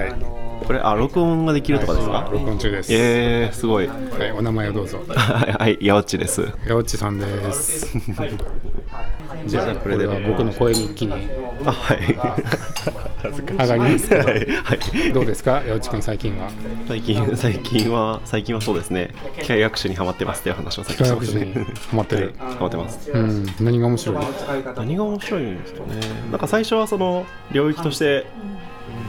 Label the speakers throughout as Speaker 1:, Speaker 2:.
Speaker 1: はい。
Speaker 2: これあ録音ができるとかですか？
Speaker 1: 録音中です、
Speaker 2: えー、すごい。
Speaker 1: はい、お名前をどうぞ。
Speaker 2: はいやおっちです。
Speaker 1: やおっちさんです。じゃあこ
Speaker 2: これで。
Speaker 1: れは僕の声日記に。
Speaker 2: あはい。
Speaker 1: 上がります
Speaker 2: はい、はい、
Speaker 1: どうですか？やおっちくん最近は。
Speaker 2: 最近最近は最近はそうですね。機械学習にハマってますっていう話をさっき
Speaker 1: 機
Speaker 2: してました。ね
Speaker 1: 械学習にハマってる。
Speaker 2: ハマってます。
Speaker 1: うん。何が面白い？
Speaker 2: 何が面白いんですかね。なんか最初はその領域として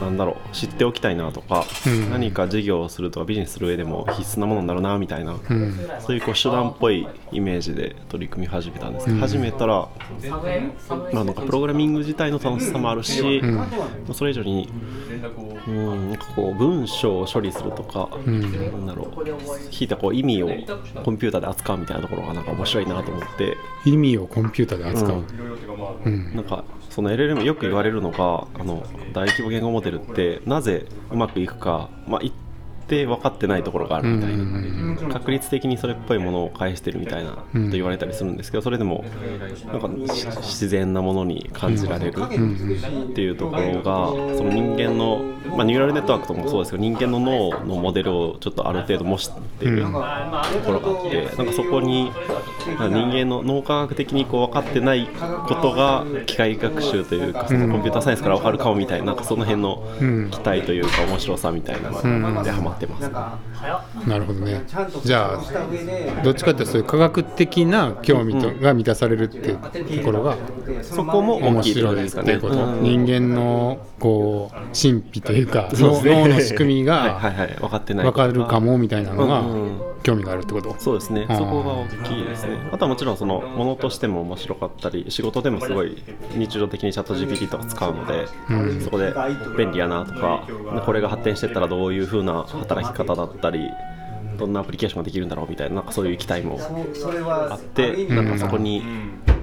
Speaker 2: なんだろう知っておきたいなとか、
Speaker 1: うん。
Speaker 2: 何か事業をするとかビジネスする上でも必須なものになるなみたいな、
Speaker 1: うん。
Speaker 2: そういうこう手段っぽいイメージで取り組み始めたんですけど、始めたら、まあ、なんかプログラミング自体の楽しさもあるし、それ以上に、うん、なんかこう文章を処理するとか、
Speaker 1: ん。
Speaker 2: なんだろう引いたこう意味をコンピューターで扱うみたいなところがなんか面白いなと思って。
Speaker 1: 意味をコンピューターで扱う、うん。
Speaker 2: なんかその LLM よく言われるのがあの大規模言語モデルってなぜうまくいくか、まあ、定分かってないところがあるみたいな、確率的にそれっぽいものを返してるみたいなと言われたりするんですけどそれでもなんかし自然なものに感じられるっていうところがその人間の、まあ、ニューラルネットワークとかもそうですけど人間の脳のモデルをちょっとある程度模しているところがあってなんかそこに人間の脳科学的にこう分かってないことが機械学習というかそのコンピューターサイエンスから分かるかもみたいななんかその辺の
Speaker 1: うん。
Speaker 2: 期待というか面白さみたいなのでハマってます。
Speaker 1: なるほどね。じゃあどっちかっていうとそういう科学的な興味と、が満たされるっていうところが
Speaker 2: そこも大
Speaker 1: 面白い
Speaker 2: ろですかね。
Speaker 1: っていうこと、
Speaker 2: うん。
Speaker 1: 人間のこう神秘というか脳の仕組み
Speaker 2: はいは
Speaker 1: が
Speaker 2: いはい。分かってない
Speaker 1: 分か。るかもみたいなのが
Speaker 2: うんうん
Speaker 1: 興味があるってこと、
Speaker 2: そうですね、そこが大きいですね。あとはもちろんそのものとしても面白かったり、仕事でもすごい日常的にチャット GPT とか使うので、
Speaker 1: うん。
Speaker 2: そこで便利やなとか、これが発展していったらどういう風な働き方だったり、どんなアプリケーションができるんだろうみたいな、なんかそういう期待もあって、なんかそこに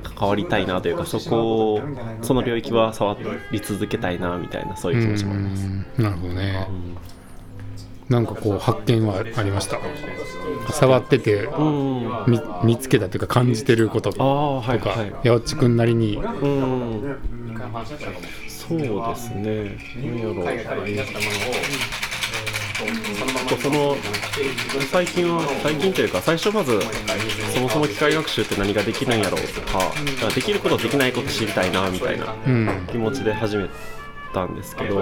Speaker 2: 関わりたいなというか、そこを、その領域は触り続けたいなみたいな、そういう気持ちもあります。
Speaker 1: うん。なるほどね、なんかこう発見はありました。触ってて見見つけたというか感じてることと
Speaker 2: あ、はい
Speaker 1: か、
Speaker 2: はい。
Speaker 1: やおっちくんなりに。
Speaker 2: うん。そうですね、なんやろう、とその最近は、最近というか、最初まず、そもそも機械学習って何ができるんやろうとか、できること、できないこと知りたいなみたいな
Speaker 1: うん。
Speaker 2: 気持ちで始めたんですけど、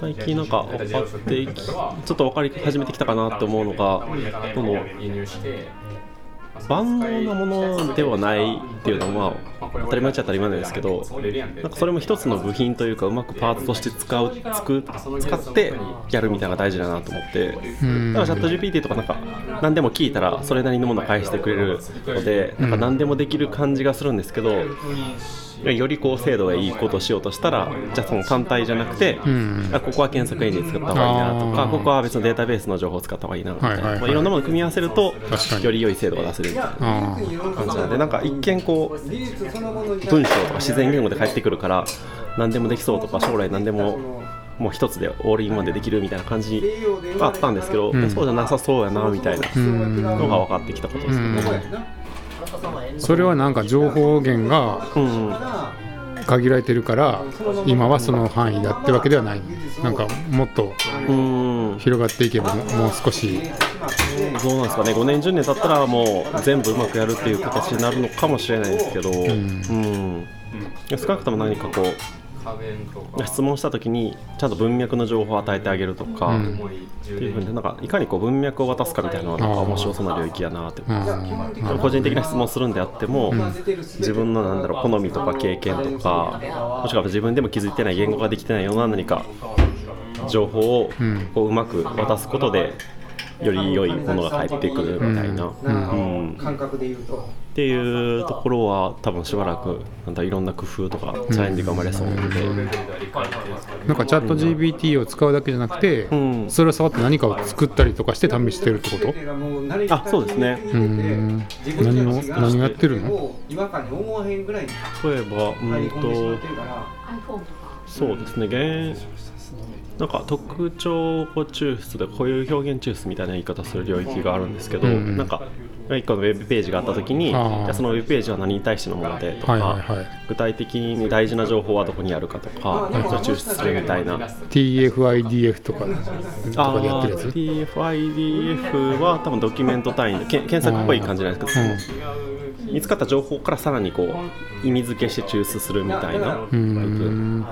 Speaker 2: 最近なんか分かってき、ちょっと分かり始めてきたかなって思うのが、この万能なものではないっていうのは、まあ、当たり前っちゃ当たり前なんですけどなんかそれも一つの部品というかうまくパーツとして使うつく使ってやるみたいなのが大事だなと思ってだ
Speaker 1: うん。
Speaker 2: からチャット GPT とかなんか何でも聞いたらそれなりのものを返してくれるのでなんか何でもできる感じがするんですけどよりこう精度がいいことをしようとしたらじゃあその単体じゃなくて、
Speaker 1: ん。
Speaker 2: あここは検索エンジン使った方がいいなとかここは別のデータベースの情報を使った方がいいなみたいな、
Speaker 1: はいはいはい。
Speaker 2: まあ、いろんなものを組み合わせるとより良い精度が出せるみたいな
Speaker 1: あ
Speaker 2: 感じなんでなんか一見こう文章とか自然言語で返ってくるから何でもできそうとか将来何でももう一つでオールインワンでできるみたいな感じがあったんですけど、
Speaker 1: ん。
Speaker 2: そうじゃなさそうやなみたいな
Speaker 1: うん
Speaker 2: のが分かってきたことですね。
Speaker 1: それはなんか情報源が
Speaker 2: うんうん
Speaker 1: 限られてるから今はその範囲だってわけではない。なんかもっと
Speaker 2: うん
Speaker 1: 広がっていけばもう少し。
Speaker 2: どうなんですかね。5年10年経ったらもう全部うまくやるっていう形になるのかもしれないですけど、うん。少なくとも何かこう質問した時にちゃんと文脈の情報を与えてあげるとか、
Speaker 1: うん。
Speaker 2: っていうふうになんかいかにこう文脈を渡すかみたいなのはなん。か面白そうな領域やなって。思います
Speaker 1: うん。
Speaker 2: 個人的な質問するんであっても、自分のなんだろう好みとか経験とかもしくは自分でも気づいてない言語ができてないような何か情報を
Speaker 1: ん。
Speaker 2: こううまく渡すことでより良いものが返ってくるみたいな、うん。
Speaker 3: 感覚で言うと。
Speaker 2: っていうところは多分しばらくなんだいろんな工夫とかチャレンジが生まれそうなので、
Speaker 1: なんかチャット GPT を使うだけじゃなくて、
Speaker 2: うん。
Speaker 1: それを触って何かを作ったりとかして試してるってこと？
Speaker 2: あそうですね。
Speaker 1: うん。何を何をやってるの？
Speaker 3: 違和感に思わへんぐらいに
Speaker 2: 例えばうんとそうですね。現なんか特徴抽出でこういう表現抽出みたいな言い方する領域があるんですけど、
Speaker 1: うん
Speaker 2: なんか1個のウェブページがあったときにそのウェブページは何に対してのものでとか、
Speaker 1: はいはいはい。
Speaker 2: 具体的に大事な情報はどこにあるかとか、それを抽出するみたいな。
Speaker 1: TFIDF とかとかでやってるやつ
Speaker 2: ？TFIDF は多分ドキュメント単位でけ検索っぽい感じなんですけど、見つかった情報からさらにこう意味付けして抽出するみたいな、
Speaker 1: うーん。
Speaker 2: な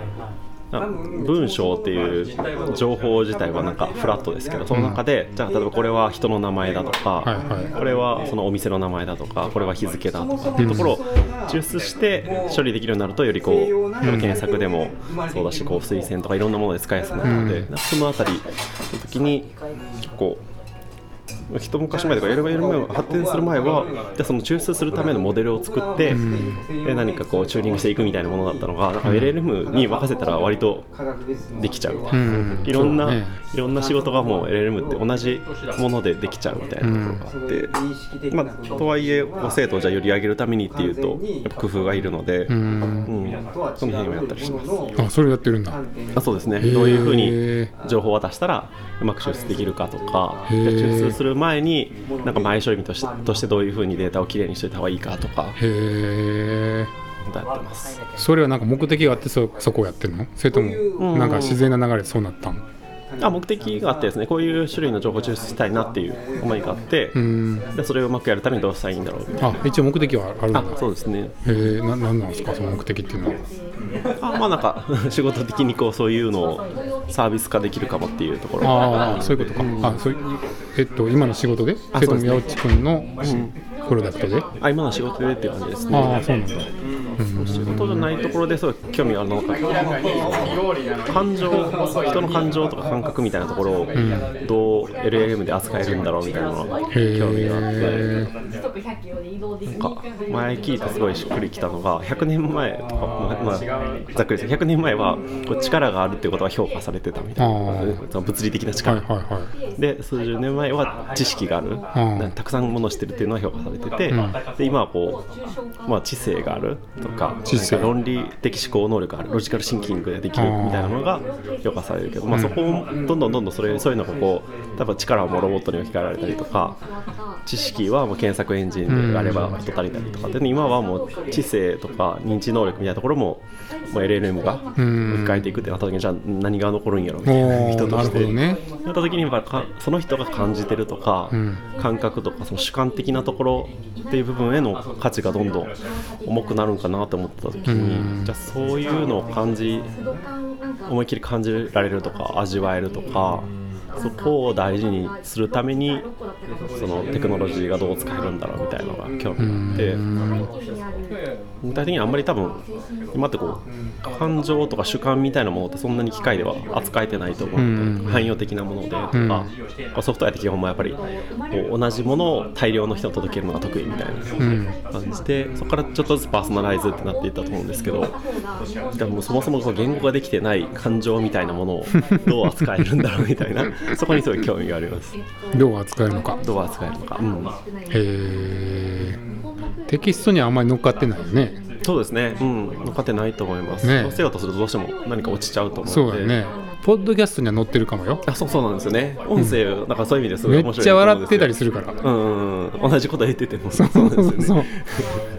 Speaker 2: 文章っていう情報自体はなんかフラットですけどその中で、じゃあ例えばこれは人の名前だとか、これはそのお店の名前だとかこれは日付だとかっていうところを抽出して処理できるようになるとよりこう、検索でもそうだしこう推薦とかいろんなもので使いやすくなるので、そのあたりの時に結構一昔前とか LLM が発展する前はじゃあその抽出するためのモデルを作って、で何かこうチューニングしていくみたいなものだったのがなんか LLM に任せたら割とできちゃう、
Speaker 1: うん。
Speaker 2: いろんな、いろんな仕事がもう LLM って同じものでできちゃうみたいなところがあって、まあ、とはいえこう精度をじゃあより上げるためにっていうとやっぱ工夫がいるので、
Speaker 1: うーん。
Speaker 2: うん。その辺をやったりします。
Speaker 1: あそれやってるんだ。
Speaker 2: あそうですね、
Speaker 1: ー。
Speaker 2: どういうふうに情報を渡したらうまく抽出できるかとか、抽出する前になんか前処理としてとしてどういうふうにデータをきれいにしておいた方がいいかとか
Speaker 1: へえ
Speaker 2: やってます。
Speaker 1: それはなんか目的があってそそこをやってるの？それともなんか自然な流れでそうなったん
Speaker 2: あ目的があってですねこういう種類の情報を抽出したいなっていう思いがあって、でそれをうまくやるためにどうしたらいいんだろう
Speaker 1: あ一応目的はあるんだ。
Speaker 2: そうですね。
Speaker 1: へえななんなんですか？その目的っていうのは
Speaker 2: あまあなんか 仕事的にこうそういうのをサービス化できるかもっていうところ。
Speaker 1: ああそういうことか、あそうえっと今の仕事で？
Speaker 2: あ
Speaker 1: それとも八内君のプロダクトで、
Speaker 2: あ今の仕事でっていう感じですね。
Speaker 1: ああそうなんだ
Speaker 2: 仕事じゃないところですごい興味があるの？が感情人の感情とか感覚みたいなところをどう LLM で扱えるんだろうみたいなのが興味があって
Speaker 1: へ
Speaker 2: なんか前聞いてすごいしっくりきたのが100年前とか、まあまあ、ざっくりですけど100年前はこう力があるっていうことが評価されてたみたいな。物理的な
Speaker 1: はい
Speaker 2: 力、
Speaker 1: はいはい。
Speaker 2: で数十年前は知識がある、
Speaker 1: ん
Speaker 2: たくさんものを知ってるっていうのは評価されてて、
Speaker 1: うん。
Speaker 2: で今はこう、まあ、知性がある。とか論理的思考能力があるロジカルシンキングができるみたいなものが評価されるけど、まあ、そこをどんどんどんどんそれそういうのがこう多分力はもうロボットに置き換えられたりとか知識はもう検索エンジンであれば人足りたりとかで今はもう知性とか認知能力みたいなところももう LLM が置き換えていくってなった時にじゃあ何が残るんやろみたいな人として。
Speaker 1: ほどね。
Speaker 2: なった時にやっぱかその人が感じてるとか、
Speaker 1: ん。
Speaker 2: 感覚とかその主観的なところっていう部分への価値がどんどん重くなるんかなと思った時に、
Speaker 1: うん。
Speaker 2: じゃあそういうのを感じ思いっきり感じられるとか味わえるとかそこを大事にするためにそのテクノロジーがどう使えるんだろうみたいなのが興味があって。具体的にあんまり多分今ってこう感情とか主観みたいなものってそんなに機械では扱えてないと思うので、
Speaker 1: うん。
Speaker 2: 汎用的なものでとか、ソフトウェアって基本もやっぱりこう同じものを大量の人に届けるのが得意みたいな
Speaker 1: うん
Speaker 2: 感じでそこからちょっとずつパーソナライズってなっていったと思うんですけどでもそもそも言語ができてない感情みたいなものをどう扱えるんだろうみたいな そこにすごい興味があります。
Speaker 1: どう扱えるのか。
Speaker 2: どう扱えるのか、うん、
Speaker 1: へえテキストにはあんまり乗っかってないよね。
Speaker 2: そうですね、うん、乗っかってないと思います、
Speaker 1: ね。
Speaker 2: 乗せようとするとどうしても何か落ちちゃうと思うので。
Speaker 1: そうだよねポッドキャストには載ってるかもよ。
Speaker 2: あそうそうなんですよね。音声、なんかそういう意味ですごい
Speaker 1: め
Speaker 2: 面白い
Speaker 1: っちゃ笑ってたり
Speaker 2: る
Speaker 1: するから。
Speaker 2: うんうんうん。同じこと言ってても。そう
Speaker 1: そうそう。そうい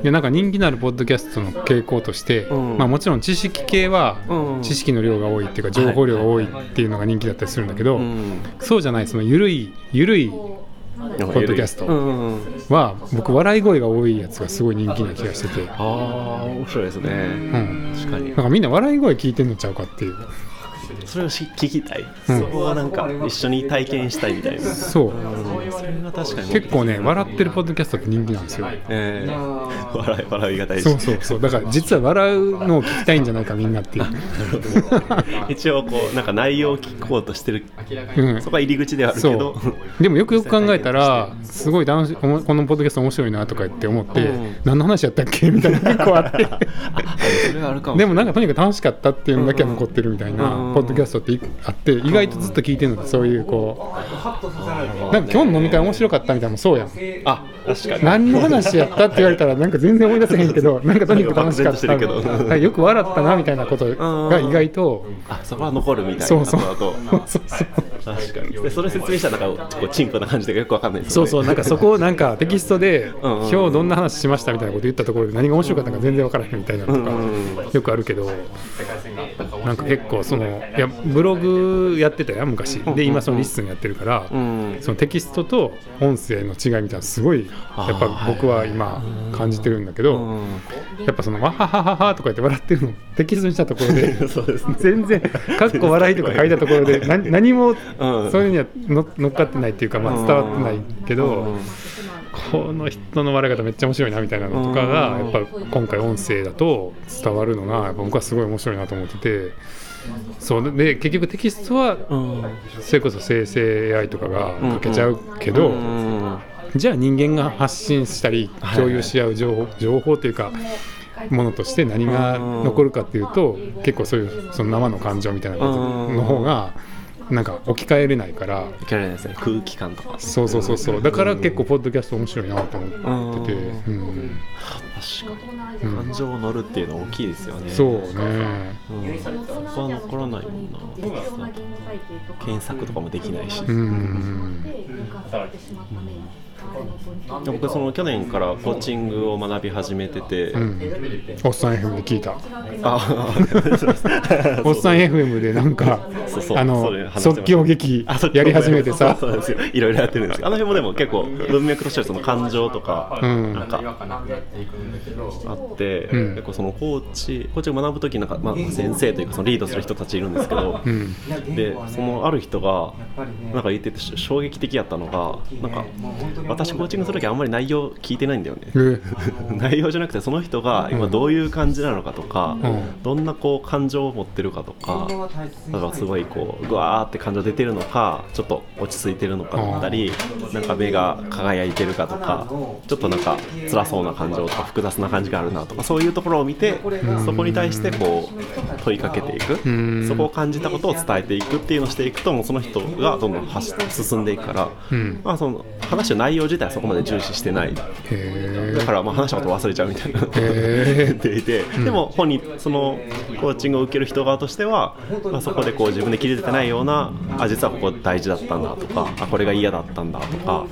Speaker 1: やなんか人気のあるポッドキャストの傾向として、
Speaker 2: うん。
Speaker 1: まあ、もちろん知識系は
Speaker 2: うん
Speaker 1: 知識の量が多いっていうか情報量が多いっていうのが人気だったりするんだけど、
Speaker 2: うん
Speaker 1: そうじゃないその緩い緩い
Speaker 2: ポ
Speaker 1: ポッドキャスト
Speaker 2: うんうんうん。
Speaker 1: は僕笑い声が多いやつがすごい人気な気がしてて、
Speaker 2: ああ面白いですね、
Speaker 1: うん、
Speaker 2: 確かに。
Speaker 1: なんかみんな笑い声聞いてんのちゃうかっていう
Speaker 2: それをし聞きたい、
Speaker 1: うん。
Speaker 2: そこをなんか一緒に体験したいみたいな。
Speaker 1: そう。
Speaker 2: うんそれが確かに。
Speaker 1: 結構ね笑ってるポッドキャストって人気なんですよ。
Speaker 2: えー、笑い笑いが大事。
Speaker 1: そうそうそう。だから実は笑うのを聞きたいんじゃないかみんなっていう、
Speaker 2: 一応こうなんか内容を聞こうとしてる、
Speaker 1: うん。
Speaker 2: そこは入り口ではあるけ
Speaker 1: そ
Speaker 2: ど
Speaker 1: う。でもよくよく考えたらすごい楽しいこのこのポッドキャスト面白いなとか言って思って、
Speaker 2: うん。
Speaker 1: 何の話やったっけ？みたいなの結構あって。でもなんかとにかく楽しかったっていうのだけは残ってるみたいな、
Speaker 2: うん。
Speaker 1: ポッドキドキャストっていあって意外とずっと聞いてるのってそういうこうなんか今日の飲み会面白かったみたいなのもそうやん。
Speaker 2: あ確かに。
Speaker 1: 何の話やったって言われたらなんか全然思い出せへんけど なんかとにかく楽しかった
Speaker 2: けど。
Speaker 1: はいよく笑ったなみたいなことが意外と
Speaker 2: あそこは残るみたいな
Speaker 1: そうそう。そうそう
Speaker 2: 確かに。でそれ説明したらなんかこう陳腐な感じでよくわかんないですよね
Speaker 1: そうそうなんかそこをなんかテキストで今日どんな話しましたみたいなこと言ったところで何が面白かったか全然分からへんみたいなのとかよくあるけどなんか結構そのいやブログやってたやん昔で今その LISTEN やってるから
Speaker 2: うん。
Speaker 1: そのテキストと音声の違いみたいなのすごいやっぱ僕は今感じてるんだけど
Speaker 2: うん
Speaker 1: やっぱそのわははははとか言って笑ってるのテキストにしたところで 全然かっこ笑いとか書いたところで 何何も
Speaker 2: うん。
Speaker 1: そういうには乗乗っかってないっていうか、まあ、伝わってないけど、
Speaker 2: うん
Speaker 1: この人の笑い方めっちゃ面白いなみたいなのとかが
Speaker 2: うん
Speaker 1: やっぱ今回音声だと伝わるのがやっぱ僕はすごい面白いなと思っててそうで結局テキストは
Speaker 2: うん。
Speaker 1: それこそ生成 AI とかが書けちゃうけど、
Speaker 2: うん
Speaker 1: じゃあ人間が発信したり
Speaker 2: はい。
Speaker 1: 共有し合う情報情報というかものとして何が残るかっていうと結構そういうその生の感情みたいなことの方がなんか置き換えれないから。
Speaker 2: いけないですね。空気感とか
Speaker 1: そうそうそうそう。だから結構ポッドキャスト面白いなと思ってて、うん、
Speaker 2: 確かに。感情を乗るっていうのは大きいですよね。
Speaker 1: そうね。
Speaker 2: うん。そこは残らないもんな。検索とかもできないし、
Speaker 1: うん
Speaker 2: 僕その去年からコーチングを学び始めてて、
Speaker 1: うん。おっさん FM で聞いた。
Speaker 2: あ
Speaker 1: おっさん FM でなんか
Speaker 2: そうそう。
Speaker 1: あの即興劇やり始めてさ。
Speaker 2: いろいろやってるんですけどあの辺もでも結構文脈としてはその感情とか、
Speaker 1: うん。
Speaker 2: なんかあって、
Speaker 1: うん。
Speaker 2: 結構そのコーチコーチを学ぶ時なんか、まあ、先生というかそのリードする人たちいるんですけど、
Speaker 1: うん。
Speaker 2: でそのある人がなんか言ってて衝撃的やったのがなんか私コーチングする時あんまり内容聞いてないんだよね。
Speaker 1: え
Speaker 2: 内容じゃなくてその人が今どういう感じなのかとか、
Speaker 1: うん。
Speaker 2: どんなこう感情を持ってるかとか、だからすごいこうぐわーって感情出てるのかちょっと落ち着いてるのかだったりなんか目が輝いてるかとかちょっとなんか辛そうな感情とか複雑な感じがあるなとかそういうところを見てそこに対してこう問いかけていく。
Speaker 1: うん。
Speaker 2: そこを感じたことを伝えていくっていうのをしていくともうその人がどんどん走進んでいくから、
Speaker 1: うん。
Speaker 2: まあ、その話の内容自体はそこまで重視してない。だからまあ話したこと忘れちゃうみたいな。
Speaker 1: へー。
Speaker 2: っていて、でも本人そのコーチングを受ける人側としては、まあ、そこでこう自分で切り出てないようなあ実はここ大事だったんだとかあこれが嫌だったんだとか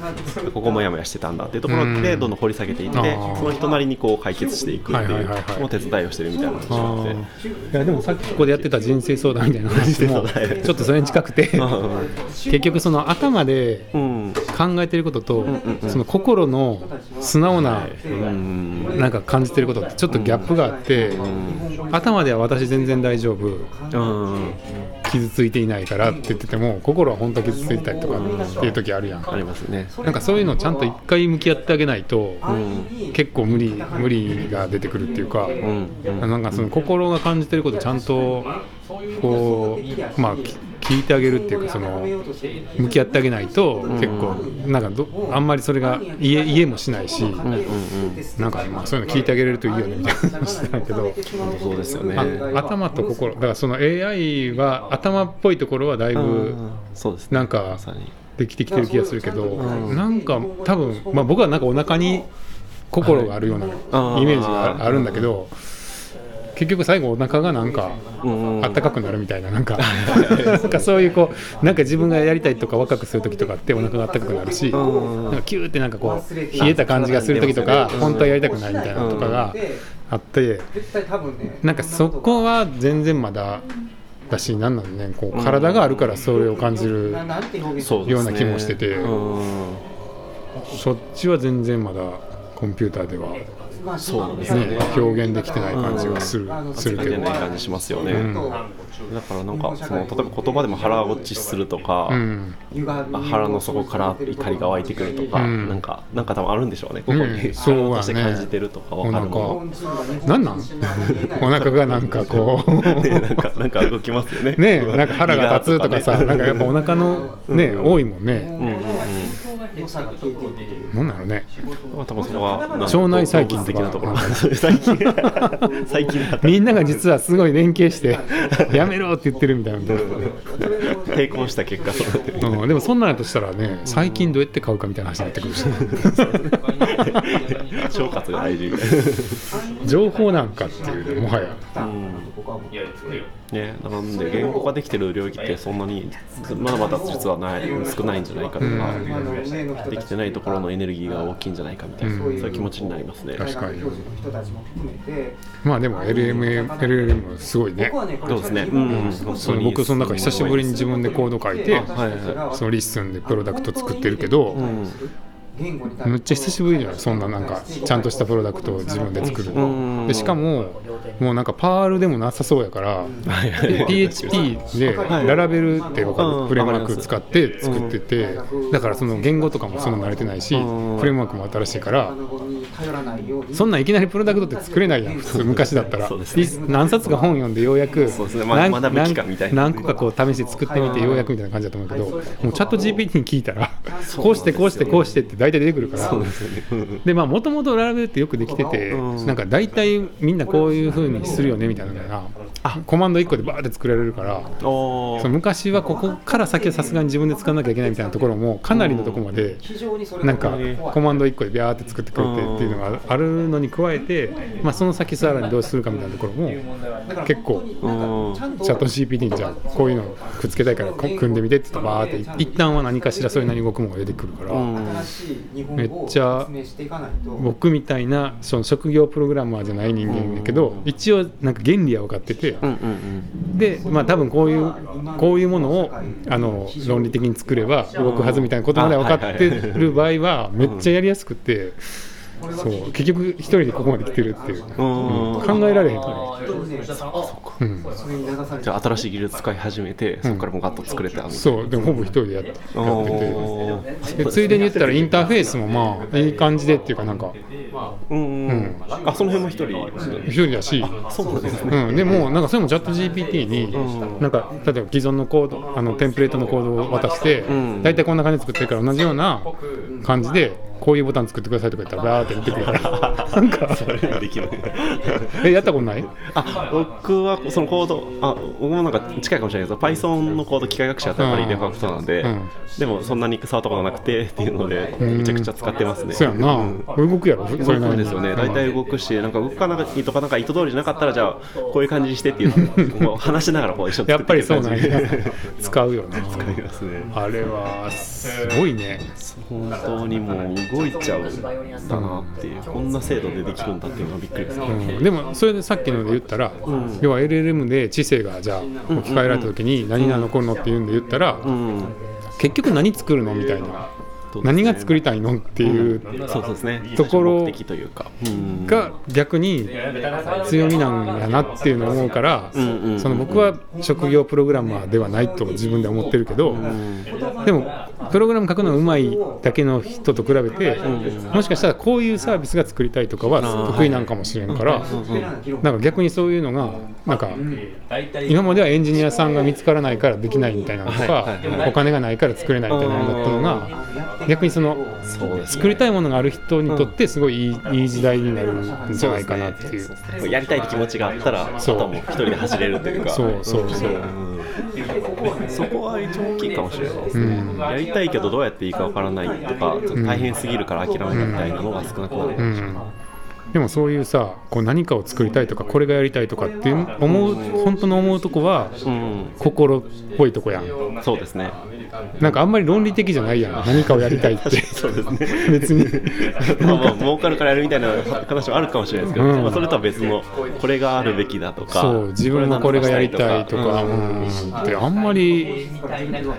Speaker 2: ここもやもやしてたんだっていうところで
Speaker 1: うん。
Speaker 2: どんどん掘り下げていってその人なりにこう解決していくっていう
Speaker 1: はいはいはいはい。
Speaker 2: もう手伝いをしてるみたいな話
Speaker 1: あ
Speaker 2: があって。
Speaker 1: ー。いやでもさっきここでやってた人生相談みたいな話も ちょっとそれに近くて結局その頭で
Speaker 2: うん。
Speaker 1: 考えてることとその心の素直な
Speaker 2: うん
Speaker 1: なんか感じてることってちょっとギャップがあって頭では私全然大丈夫。
Speaker 2: うん。
Speaker 1: 傷ついていないからって言ってても心は本当は傷ついたりとかっていう時あるやん。
Speaker 2: ありますね。
Speaker 1: なんかそういうのちゃんと一回向き合ってあげないと
Speaker 2: うん。
Speaker 1: 結構無理無理が出てくるっていうかなんかその心が感じてることちゃんとこうまあき聞いてあげるっていうかその向き合ってあげないと結構なんかどあんまりそれが家家もしないしなんかまあそういうの聞いてあげれるといいよねみたいな。話だけど。
Speaker 2: そうですよね。
Speaker 1: あ頭と心だからその AI は頭っぽいところはだいぶ
Speaker 2: うんそうですね。
Speaker 1: なんか。できてきてる気がするけど、
Speaker 2: うん。
Speaker 1: なんか多分、まあ、僕はなんかお腹に心があるような
Speaker 2: はい
Speaker 1: イメージがあるんだけど、結局最後お腹がなんか
Speaker 2: うん。
Speaker 1: あったかくなるみたいななんか。なんかそういうこうなんか自分がやりたいとか若くする時とかってお腹があったかくなるし、
Speaker 2: うん。
Speaker 1: なんかキューってなんかこう冷えた感じがする時とか
Speaker 2: うん。
Speaker 1: 本当はやりたくないみたいなのとかがあってなんかそこは全然まだだしなんなんねこう体があるからそれを感じるような気もしてて。
Speaker 2: うん。
Speaker 1: そっちは全然まだコンピューターでは
Speaker 3: まあ
Speaker 2: そうです
Speaker 1: ね
Speaker 2: ね
Speaker 1: 表現できてない感じがするするけど。
Speaker 2: 出ない感じしますよね。
Speaker 1: うん
Speaker 2: だからなんかその例えば言葉でも腹落ちするとか、
Speaker 1: うん。
Speaker 2: あ腹の底から怒りが湧いてくるとか、
Speaker 1: うん。
Speaker 2: なんかなんか多分あるんでしょうね。ここに、
Speaker 1: う んそうやね。
Speaker 2: として感じてるとかわかるもの。
Speaker 1: なんなんお腹がなんかこう
Speaker 2: ね、なんかなんか動きますよね。
Speaker 1: ねなんか腹が立つとかさなんかやっぱお腹のね多いもんね。
Speaker 2: うんうんうん。
Speaker 1: なんだろうね。
Speaker 2: まあ多分そこは
Speaker 1: 腸内細菌
Speaker 2: 的なところ。最近。
Speaker 1: みんなが実はすごい連携してやめろって言ってるみたいな、
Speaker 2: 抵抗した結果そうなってる
Speaker 1: うん、でもそんなんやとしたらね最近どうやって買うかみたいな話になってくるし。
Speaker 2: 腸活が大事。みたい
Speaker 1: 情報なんかっていうねもはや。
Speaker 2: なねなんで言語化できてる領域ってそんなにまだまだ実はない少ないんじゃないかとか、できてないところのエネルギーが大きいんじゃないかみたいな、そういう気持ちになりますね。
Speaker 1: 確かに。
Speaker 3: 人たちも含めて
Speaker 1: まあでも LMM LLM すごいね。
Speaker 2: そうですね。うん。本
Speaker 1: その僕その中久しぶりに自分でコード書いて
Speaker 2: はいは
Speaker 1: その LISTEN でプロダクト作ってるけど、
Speaker 2: うん
Speaker 1: めっちゃ久しぶりじゃない？そんななんかちゃんとしたプロダクトを自分で作る
Speaker 2: うん
Speaker 1: でしかももうなんか Perl でもなさそうやからで PHP でララベルって分か
Speaker 2: うん
Speaker 1: るフレームワーク使って作っててだからその言語とかもそんな慣れてないしフレ
Speaker 2: うん
Speaker 1: ームワークも新しいからそんなんいきなりプロダクトって作れないやん普通昔だったら。何冊か本読んでようやく何個かこう試して作ってみてようやくみたいな感じだと思うけどもうチャット GPT に聞いたらこうしてこうしてこうしてって大体出てくるから。
Speaker 2: で
Speaker 1: まあもともとララベルってよくできてて、
Speaker 2: うん。
Speaker 1: なんか大体みんなこういう風にするよねみたいなのがコマンド1個でバーって作られるから
Speaker 2: お
Speaker 1: その昔はここから先はさすがに自分で作らなきゃいけないみたいなところもかなりのところまで
Speaker 3: 非常にそれ
Speaker 1: なんか
Speaker 3: が
Speaker 1: コマンド1個でビャーって作ってくれてっていうのがあるのに加えて、まあ、その先さらにどうするかみたいなところも結構
Speaker 2: うん。
Speaker 3: ちゃんと
Speaker 1: チャット GPT にじゃあこういうのくっつけたいからこ組んでみてって言ったらバーって一旦は何かしらそれなりに動くものが出てくるから。めっちゃ
Speaker 3: 説明していかないと。
Speaker 1: 僕みたいなその職業プログラマーじゃない人間だけど、一応なんか原理は分かってて、でまあ多分こういうこういうものをあの論理的に作れば動くはずみたいなことまで分かってる場合はめっちゃやりやすくて。そう。結局一人でここまで来てるっていう、
Speaker 2: うん。
Speaker 1: うん考えられへんか
Speaker 3: ね
Speaker 1: ら、うん、
Speaker 2: じゃあ新しい技術使い始めて、そこからもうガッと作れた
Speaker 1: そう。でもほぼ一人でやってやって
Speaker 2: お
Speaker 1: てでついでに言ったらインターフェースもまあいい感じでっていうかなんか。
Speaker 2: うん。うん。あその辺も一人？
Speaker 1: 一人だし。
Speaker 2: そうなんですね。
Speaker 1: うん、でもなんかそれもチャット GPT になんか例えば既存のコードあのテンプレートのコードを渡して
Speaker 2: ん。
Speaker 1: 大体こんな感じで作ってるから同じような感じでこういうボタン作ってくださいとか言ったらバーって出てくるから。なんか。
Speaker 2: それができる。
Speaker 1: えやったことない？
Speaker 2: あ僕はそのコードあ僕もなんか近いかもしれないですけど Python のコード機械学習だとやっぱりデファクトなんで、
Speaker 1: うん。
Speaker 2: でもそんなに触ったことなくてっていうのでめちゃくちゃ使ってますね。
Speaker 1: そうやんな。動くやろ？それなりに。
Speaker 2: そうですよね。大体動くしなんか動かないとかなんか意図通りじゃなかったらじゃあこういう感じにしてっていうのを話しながらこう一緒に
Speaker 1: やっぱりそうなんや。使うよな
Speaker 2: 使いますね。
Speaker 1: あれはすごいね。
Speaker 2: 本当にもう動いちゃうんだなっていう。こんな精度でできるんだっていうのはびっくりです。ね、
Speaker 1: うん、でもそれでさっきので言ったら、要は LLM で知性がじゃあ置き換えられた時に何が残るのっていうんで言ったら、
Speaker 2: うん。
Speaker 1: 結局何作るのみたいな、何が作りたいのっていう
Speaker 2: そうですね。
Speaker 1: ところ
Speaker 2: 目的というか、うん
Speaker 1: が逆に強みなんやなっていうのを思うから、その僕は職業プログラマーではないと自分で思ってるけど、でもプログラム書くのがうまいだけの人と比べて、もしかしたらこういうサービスが作りたいとかは得意なんかもしれんから、なんか逆にそういうのがなんか今まではエンジニアさんが見つからないからできないみたいなのとか、お金がないから作れないみたいなのだったのが逆にその作りたいものがある人にとってすごいいいいい時代になるんじゃないかなっていう。
Speaker 2: やりたいって気持ちがあったらあと
Speaker 1: そう
Speaker 2: はもう一人で走れるというか。
Speaker 1: そうそうそう。ん。
Speaker 2: そこは一番大きいかもしれないですね、
Speaker 1: うん。
Speaker 2: やりたいけどどうやっていいかわからないとか大変すぎるから諦めたみたいなのが少なくなるかもしれない、
Speaker 1: うんでもそういうさこう何かを作りたいとかこれがやりたいとかって思う本当の思うとこは
Speaker 2: うん
Speaker 1: 心っぽいとこやん。
Speaker 2: そうですね。
Speaker 1: なんかあんまり論理的じゃないやん。何かをやりたいって。
Speaker 2: そうですね。
Speaker 1: 別に。
Speaker 2: まあまあ儲かるからやるみたいな話もあるかもしれないですけど、
Speaker 1: うん。
Speaker 2: まあ、それとは別のこれがあるべきだとか
Speaker 1: そう自分もこれがやりたいとか
Speaker 2: う
Speaker 1: うん。んってあんまり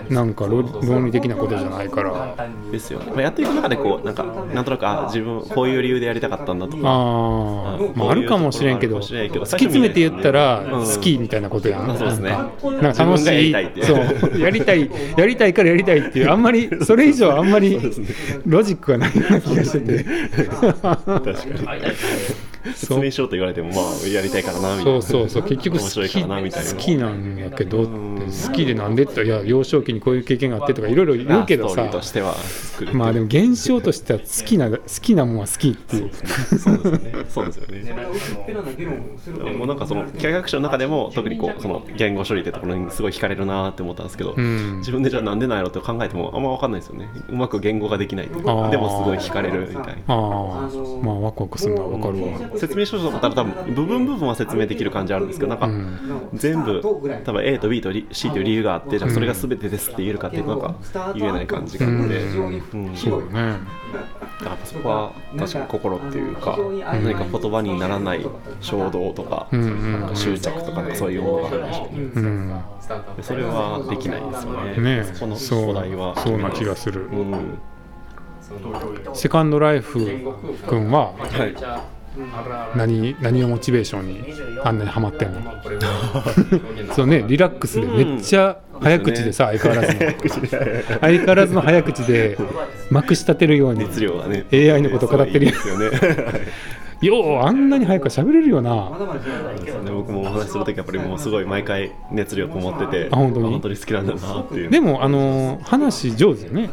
Speaker 1: なんか論論理的なことじゃないから。
Speaker 2: ですよね、まあ、やっていく中でこうなんかなんとなくあ自分こういう理由でやりたかったんだとか
Speaker 1: あー、まあ、あるかもしれんけど突き詰めて言ったら
Speaker 2: うん。
Speaker 1: 好きみたいなことやん、
Speaker 2: あそうですね。
Speaker 1: なんか楽しいそう。やりたいやりたいからやりたいっていうあんまり それ以上あんまりロジックがないような気がしてて。
Speaker 2: 確かに 説明しようと言われてもまあやりたいからなみたいな。
Speaker 1: そうそうそう結局好
Speaker 2: 面白い
Speaker 1: き
Speaker 2: からなみたいな。
Speaker 1: 好きなんやけど好きでなんでっていや幼少期にこういう経験があってとかいろいろ言うけどさまあでも現象としては好きな 好きなもんは好きっていう。
Speaker 2: そうですよね。そうですよね。もうなんかその機械学習の中でも特にこうその言語処理ってところにすごい惹かれるなって思ったんですけど、
Speaker 1: うん。
Speaker 2: 自分でじゃあなんでなんやろって考えてもあんま分かんないですよね。うまく言語ができないでもすごい惹かれるみたいな。
Speaker 1: ああまあワクワクするのはわかるわ
Speaker 2: 説明書とかだったら多分部分部分は説明できる感じあるんですけどなんか、
Speaker 1: うん
Speaker 2: 全部多分 A と B と C という理由があってじゃあそれが全てですって言えるかっていうのが言えない感じがあって、
Speaker 1: うん。
Speaker 2: うん。
Speaker 1: そうだね。
Speaker 2: やっぱそこは確かに心っていうか何か言葉にならない衝動とか,、なんか執着とかなんかそういうものがあるんでしょうね。
Speaker 1: うん。
Speaker 2: でそれはできないですよね。
Speaker 1: ね
Speaker 2: そこの
Speaker 1: そう
Speaker 2: お題は
Speaker 1: そうな気がする。
Speaker 2: うん。
Speaker 1: セカンドライフ君は
Speaker 2: はい
Speaker 1: 何何をモチベーションにあんなにハマってんの？そうねリラックスでめっちゃ早口でさ相変わらずの。相変わらずの早口でまくし立てるように AI のこと語ってるよ
Speaker 2: いいですよね
Speaker 1: ようあんなに早く喋れるよな。
Speaker 2: 僕もお話しするときやっぱりもうすごい毎回熱量こもってて
Speaker 1: あ本当に？
Speaker 2: 本当に好きなんだなっていう。
Speaker 1: でもあの話上手よね、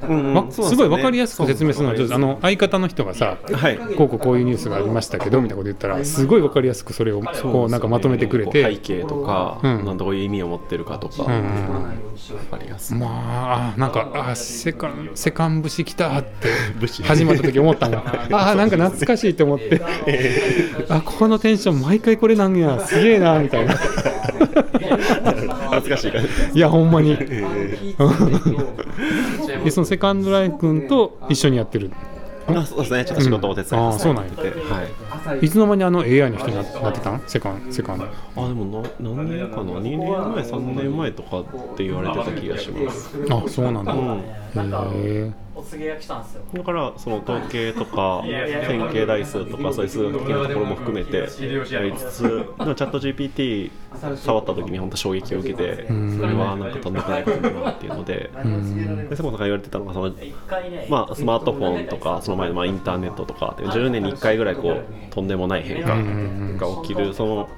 Speaker 2: す
Speaker 1: ごい分かりやすく説明するのは上手。あの相方の人がさ
Speaker 2: はい。
Speaker 1: こうこうこういうニュースがありましたけどみたいなこと言ったらすごい分かりやすくそれをこうなんかまとめてくれ
Speaker 2: こう背
Speaker 1: て
Speaker 2: 景とか、
Speaker 1: うん。
Speaker 2: どういう意味を持ってるかとか、
Speaker 1: うん
Speaker 2: わかりやすい、
Speaker 1: まああなんかあセカンセカン節来たって始まった時思ったもん あなんか懐かしいと思って あこのテンション毎回これなんやすげえなみたいな。
Speaker 2: 恥ずかしい感じ。
Speaker 1: いやほんまに。
Speaker 2: え
Speaker 1: でそのセカンドライフ君と一緒にやってる。
Speaker 2: ーあそうですね。ちょっと仕事をお手伝いさせて。もらって。て、はい。
Speaker 1: いつの間にあの AI の人にななってたん？セカンセカンド。
Speaker 2: あでもな何年かな？2年前3年前とかって言われてた気がします。
Speaker 1: あそうなんだ、
Speaker 2: うん。
Speaker 1: へえ
Speaker 4: お告げが来たんですよ。
Speaker 2: だからその統計とか線形代数とかそういう数学的なところも含めてやりつつでもチャット GPT 触った時に本当衝撃を受けてそ
Speaker 1: ん
Speaker 2: れはなんかとんでもないことだなっていうので
Speaker 1: うん
Speaker 2: でそこが言われてたのがそのまあ、スマートフォンとかその前のまあインターネットとかって10年に1回ぐらいこうとんでもない変化が起きるその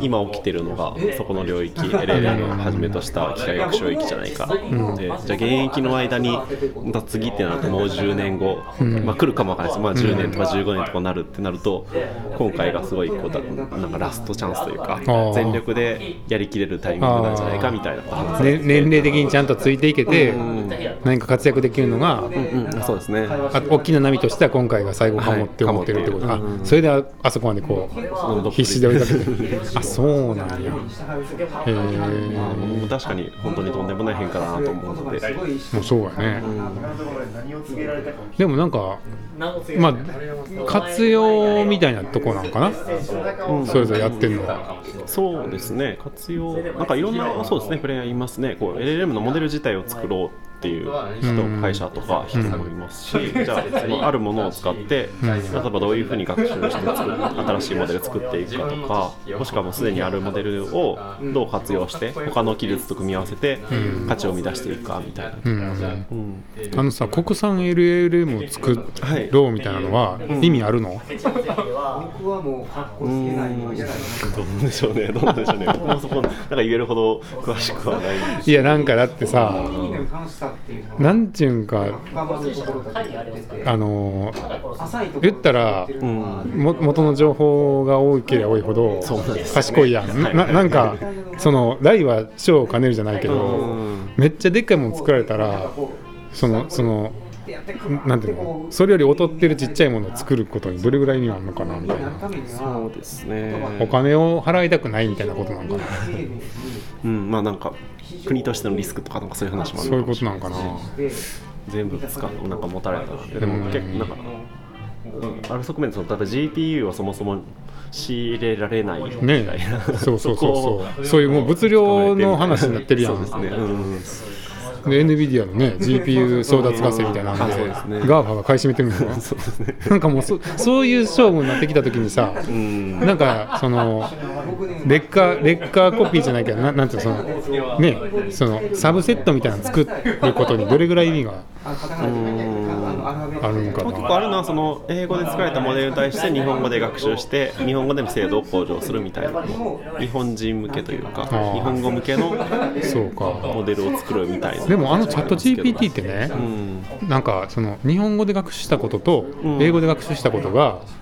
Speaker 2: 今起きてるのがそこの領域 LLM をはじめとした機械学習域じゃないかでじゃあ現役の間にまた次ってなるともう10年後、まあ、来るかもわからないです、まあ、10年とか15年とかなるってなると今回がすごいこうだなんかラストチャンスというか
Speaker 1: ー。
Speaker 2: 全力でやりきれるタイミングなんじゃないかみたいな話
Speaker 1: ね、年齢的にちゃんとついていけて
Speaker 2: うん。
Speaker 1: 何か活躍できるのが
Speaker 2: うんそうですね。
Speaker 1: あ大きな波としては今回が最後かもって思ってるってこと、
Speaker 2: はい。
Speaker 1: あそれでああそこまでこう必死で追いかけて。あそうなんや。へえ
Speaker 2: もう確かに本当にとんでもない変化だなと思うので、
Speaker 1: もうそうやねでもなんかまあ活用みたいなとこなんかな？それぞれやってんのは。
Speaker 2: そうですね、活用、なんかいろんな、そうですね、プレイヤーいますね、こう LLM のモデル自体を作ろうっていう人、
Speaker 1: うん。
Speaker 2: 会社とか人もいますし、じゃあ、そのあるものを使って、例えばどういうふうに学習して作る、新しいモデル作っていくかとか、もしくはもうすでにあるモデルをどう活用して、他の技術と組み合わせて、価値を生み出していくかみたいな。
Speaker 1: あのさ国産 LLM を作ろうみたいなのは意味あるの、
Speaker 3: 僕はもう格好つけないのが嫌だな
Speaker 2: どうでしょうね、どうでしょうね、僕もそこ、なんか言えるほど詳しくはない。
Speaker 1: いやなんかだってさ
Speaker 3: いいね楽しさっていう
Speaker 1: んちゅうんかあの言ったらも元の情報が多ければ多いほど賢いやん、ななんかその大は小を兼ねるじゃないけど、
Speaker 2: うん。
Speaker 1: めっちゃでっかいもの作られたらそのそのなんていうの？それより劣ってるちっちゃいものを作ることにどれぐらい意味あるのかなみたいな。
Speaker 2: そうですね。
Speaker 1: お金を払いたくないみたいなことなのかな。
Speaker 2: うん、まあなんか国としてのリスクとかなんかそういう話もある
Speaker 1: そういうことなのかな。
Speaker 2: 全部使うなんか持たれた。らでも
Speaker 1: うん
Speaker 2: 結構なんか、うん、ある側面でその例えば GPU をそもそも仕入れられないみたい
Speaker 1: ね
Speaker 2: な、
Speaker 1: そうそうそう
Speaker 2: こ
Speaker 1: そう。そういうもう物量の話になってるやん。
Speaker 2: そうですね、うん、
Speaker 1: で NVIDIA のね GPU 争奪合戦みたいなので
Speaker 2: あそうですね。
Speaker 1: GAFA が買い占めてるんだよ
Speaker 2: そうですね。
Speaker 1: なんかもうそそういう勝負になってきた時にさ
Speaker 2: うん。
Speaker 1: なんかその劣化劣化コピーじゃないけどななんていうのそのねそのサブセットみたいなの作ることにどれぐらい意味が？
Speaker 3: あ
Speaker 1: るんか
Speaker 2: 結構あるのはその英語で作られたモデルに対して日本語で学習して日本語での精度を向上するみたいな。日本人向けというか
Speaker 1: ー。
Speaker 2: 日本語向けの
Speaker 1: そうか。
Speaker 2: モデルを作るみたいな。
Speaker 1: でもあのチャット GPT ってね、
Speaker 2: うん。
Speaker 1: なんかその日本語で学習したことと
Speaker 2: ん。
Speaker 1: 英語で学習したことが、い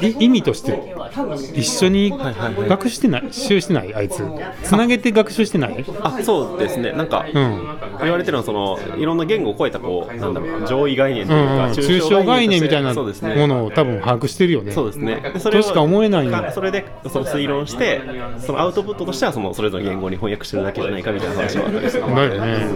Speaker 1: 意味として一緒に学習してない、習してない、あいつ、つなげて学習してない、
Speaker 2: あそうですね。なんか、
Speaker 1: うん、
Speaker 2: 言われてるのはそのいろんな言語を超えたこうなんだろう上位概念というか、
Speaker 1: うん、抽象概念みたいなも
Speaker 2: そうですね。
Speaker 1: のを多分把握してるよね。
Speaker 2: そうですね。でそれを
Speaker 1: としか思えない
Speaker 2: かそれでその推論してそのアウトプットとしてはそのそれぞれの言語に翻訳してるだけじゃないかみたいな話もあったりする
Speaker 1: だよね。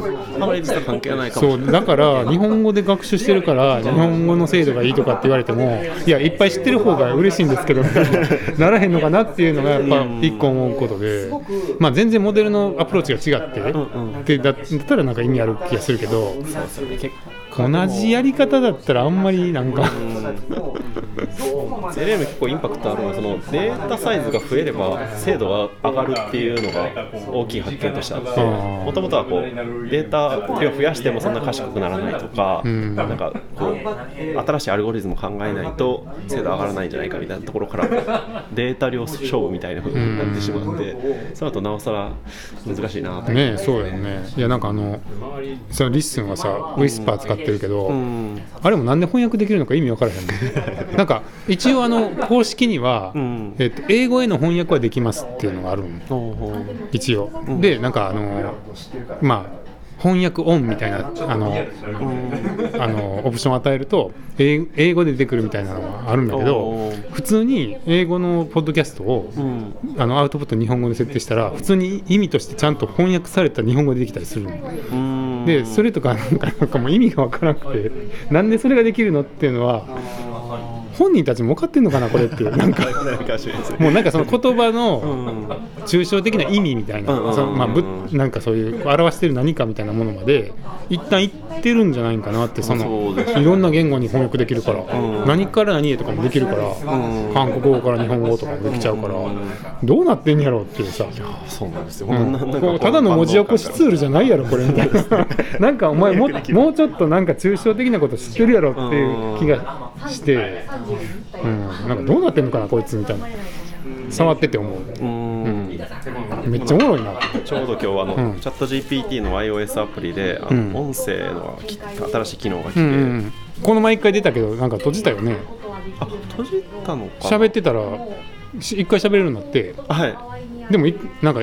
Speaker 2: あまり実は関係ないかもしれない。
Speaker 1: そうだから日本語で学習してるから日本語の精度がいいとかって言われてもいやいっぱい知ってる方が嬉しいんですけど ならへんのかなっていうのがやっぱ一個思うことで、まあ、全然モデルのアプローチが違って、でだだったらなんか意味ある気がするけど同じやり方だったらあんまりなんか。
Speaker 2: ゼレーム結構インパクトあるのはそのデータサイズが増えれば精度が上がるっていうのが大きい発見としてあってもともとはこうデータ量増やしてもそんな賢くならないとか、
Speaker 1: ん。
Speaker 2: なんかこう新しいアルゴリズムを考えないと精度上がらないんじゃないかみたいなところからデータ量勝負みたいな風になってしまってその後なおさら難しいなと
Speaker 1: ねそうやね。いやなんかあのその LISTEN はさ Whisper 使ってるけど、
Speaker 2: うん。
Speaker 1: あれもなんで翻訳できるのか意味わからへんね なんか一応あの公式には、
Speaker 2: ん。
Speaker 1: えっと、英語への翻訳はできますっていうのがあるの。一応、でなんかあのまあ翻訳オンみたいなあの、あのオプションを与えると英英語で出てくるみたいなのがあるんだけど普通に英語のポッドキャストを、
Speaker 2: うん。
Speaker 1: あのアウトプット日本語で設定したら普通に意味としてちゃんと翻訳された日本語でできたりするの。
Speaker 2: うん
Speaker 1: でそれとかなんかなんかもう意味がわからなくてなんでそれができるのっていうのは本人たちも分かってんのかなこれっていう。なんか。もうなんかその言葉の
Speaker 2: うん。
Speaker 1: 抽象的な意味みたいな、
Speaker 2: うん
Speaker 1: そのまあ、ぶなんかそういう表してる何かみたいなものまで一旦言ってるんじゃないかなってそのいろんな言語に翻訳できるから、
Speaker 2: ん。
Speaker 1: 何から何へとかもできるから、
Speaker 2: ん。
Speaker 1: 韓国語から日本語とかもできちゃうから、どうなってんやろうっていうさ。
Speaker 2: そうなんですよ、
Speaker 1: ただの文字起こしツールじゃないやろこれみたいな。なんかお前も もうちょっとなんか抽象的なこと知ってるやろっていう気がして、うん、なんかどうなってんのかなこいつみたいな。触ってて思う。
Speaker 2: うん。
Speaker 1: めっちゃおもろいな。
Speaker 2: ちょうど今日あの、
Speaker 1: うん。
Speaker 2: チャット GPT の iOS アプリであ
Speaker 1: うん。
Speaker 2: の、音声のき新しい機能が来て、
Speaker 1: うんうんうん。この前一回出たけどなんか閉じたよね。
Speaker 2: あ閉じたのか
Speaker 1: 喋ってたらし一回喋れるようになって。
Speaker 2: はい。
Speaker 1: でもいなんか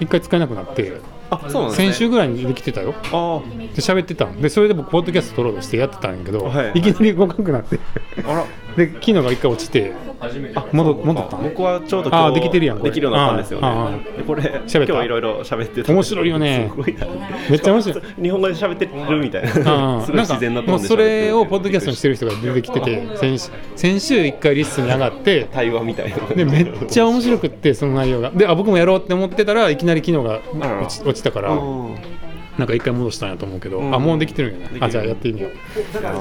Speaker 1: 一回使えなくなって
Speaker 2: あそうなんですね。
Speaker 1: 先週ぐらいにできてたよ。
Speaker 2: あ
Speaker 1: で喋ってたんでそれで僕ポッドキャスト撮ろうとしてやってたんやけど、
Speaker 2: はい。
Speaker 1: い、きなり動かなくなって。
Speaker 2: あら
Speaker 1: で機能が一回落ちてあ戻戻ったの？
Speaker 2: 僕はちょうど
Speaker 1: あできてるやん
Speaker 2: できるようになったんですよね。これ今日いろいろ喋ってた
Speaker 1: 面白いよね。めっちゃ面白い。
Speaker 2: 日本語で喋ってるみたいな。すごい
Speaker 1: もうそれをポッドキャストにして
Speaker 2: る
Speaker 1: る人が出てきてて先週先週一回リストに上がって
Speaker 2: 対話みたいな。
Speaker 1: でめっちゃ面白くってその内容が。であ僕もやろうって思ってたらいきなり機能が落ち落ちたから
Speaker 2: うん。
Speaker 1: なんか一回戻したんやと思うけど、
Speaker 2: うん。
Speaker 1: あもうできてるんやね。あじゃあやってみよう。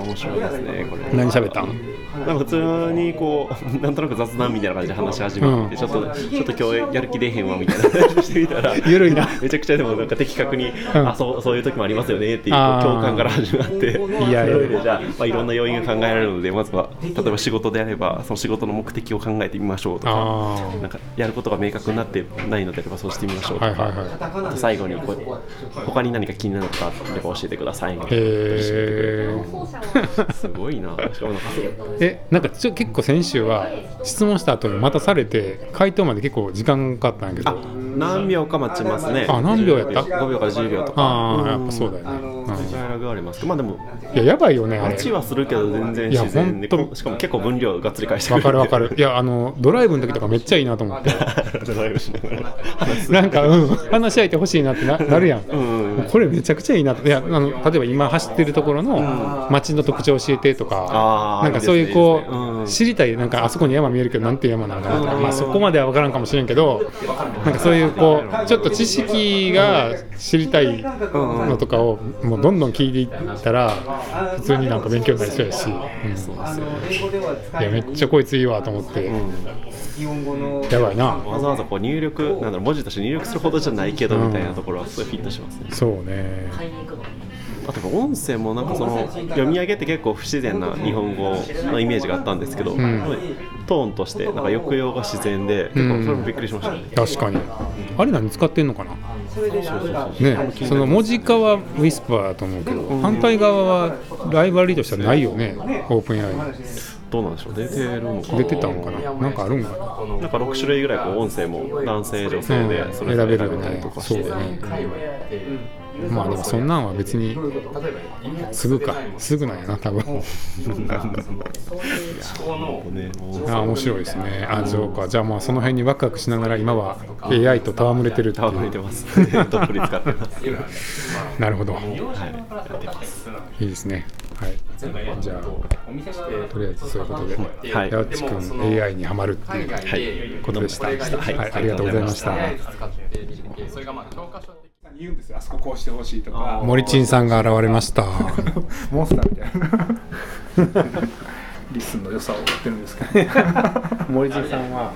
Speaker 2: 面白いですねこれ。
Speaker 1: 何喋ったん？
Speaker 2: なんか普通にこう なんとなく雑談みたいな感じで話し始まって、
Speaker 1: うん。
Speaker 2: ちょっとちょっと今日やる気出へんわみたいな話してみたら
Speaker 1: ゆるいな。
Speaker 2: めちゃくちゃでもなんか的確に、
Speaker 1: ん。
Speaker 2: あそうそういう時もありますよねっていう共感から始まって
Speaker 1: いやいや
Speaker 2: じゃあ、まあ、いろんな要因が考えられるのでまずは例えば仕事であればその仕事の目的を考えてみましょうとか
Speaker 1: あ
Speaker 2: なんかやることが明確になってないのであればそうしてみましょうとか、
Speaker 1: あはいはいはい。
Speaker 2: あと最後にこう他に何か気になることあれば教えてくださいみたいなすごいな。しかもなんか
Speaker 1: えなんかちょ結構先週は質問した後に待たされて回答まで結構時間かかったんやけど。
Speaker 2: 何秒か待ちますね。
Speaker 1: あ何秒やった
Speaker 2: ？5秒から10秒とか。
Speaker 1: ああやっぱそうだよね、うん。
Speaker 2: ラグありますまあでも
Speaker 1: いややばいよねあれ。
Speaker 2: 待ちはするけど全然
Speaker 1: いや
Speaker 2: 自然。でしかも結構分量がっつり返してく
Speaker 1: わ
Speaker 2: る
Speaker 1: かるわかる。いやあのドライブの時とかめっちゃいいなと思って。
Speaker 2: ドライブしな
Speaker 1: なんか、うん、話し相手欲しいなってななるやん、
Speaker 2: んうん
Speaker 1: これめちゃくちゃいいな。っていやあの例えば今走ってるところの街の特徴教えてとか、なんかそういうこう知りたいなんかあそこに山見えるけどなんて山なんかなとか、まあ、そこまでは分からんかもしれんけどなんかそういうこうちょっと知識が知りたいのとかをもうどんどん聞いていったら普通になんか勉強になりそうやし、うん。
Speaker 3: 英語では使
Speaker 1: いやめっちゃこいついいわと思って、
Speaker 3: 日本語の
Speaker 1: やばいな
Speaker 2: わざわざこう入力なんだろう文字として入力するほどじゃないけどみたいなところはすごいフィットしますね。
Speaker 1: そうね。
Speaker 4: 買いに行くのに
Speaker 2: ああと音声もなんかその読み上げって結構不自然な日本語のイメージがあったんですけど、
Speaker 1: ん。
Speaker 2: トーンとしてなんか抑揚が自然で結構それもびっくりしましたね、
Speaker 1: 確かに。あれ何使ってんのかな？ね。その文字化はウィスパーだと思うけど反対側はライバラリーとしてはないよねオープン AI
Speaker 2: どうなんでしょう？出てるのかな？
Speaker 1: 出てたのかな？なんかあるんかな？
Speaker 2: なんか6種類ぐらいこう音声も男性女性でそれ選べたりとかして、
Speaker 1: うん選べるねまあでもそんなんは別にすぐか。すぐなんやな多分。あ面白いですね。あそうか。じゃあまあその辺にワクワクしながら今は AI と戯れてるっていう。
Speaker 2: 戯れてます。
Speaker 1: なるほど。
Speaker 2: はい。
Speaker 1: いいですね。はい。じゃあとりあえずそういうことで。
Speaker 2: はい。
Speaker 1: 八内君 AI にはまるっていう
Speaker 2: はい。
Speaker 1: ことでした。はい、
Speaker 2: はい。
Speaker 1: ありがとうございました。
Speaker 5: 言うんですよ。あそここうしてほしいとか。
Speaker 1: morichinさんが現れました。
Speaker 5: モンスターみたいな。LISTEN の良さを言ってるんですけど。
Speaker 1: morichinさんは、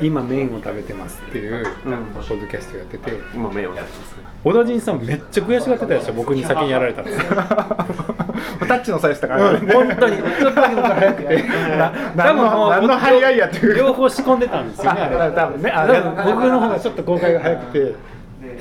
Speaker 1: 今麺を食べてますっていうポッドキャストやってて、
Speaker 2: 今目を出します
Speaker 1: 小田陣さんめっちゃ悔しがってたでしょ。僕に先にやられたんですよ。
Speaker 5: タッチのサイズとか、ね
Speaker 1: 本当にちょっとだけ僕早くて、
Speaker 5: 何の何の張り合いやっていう。
Speaker 1: 両方仕込んでたんですよね。あれ。
Speaker 5: 多分ね。あ
Speaker 1: 多分僕の方がちょっと公開が早くて、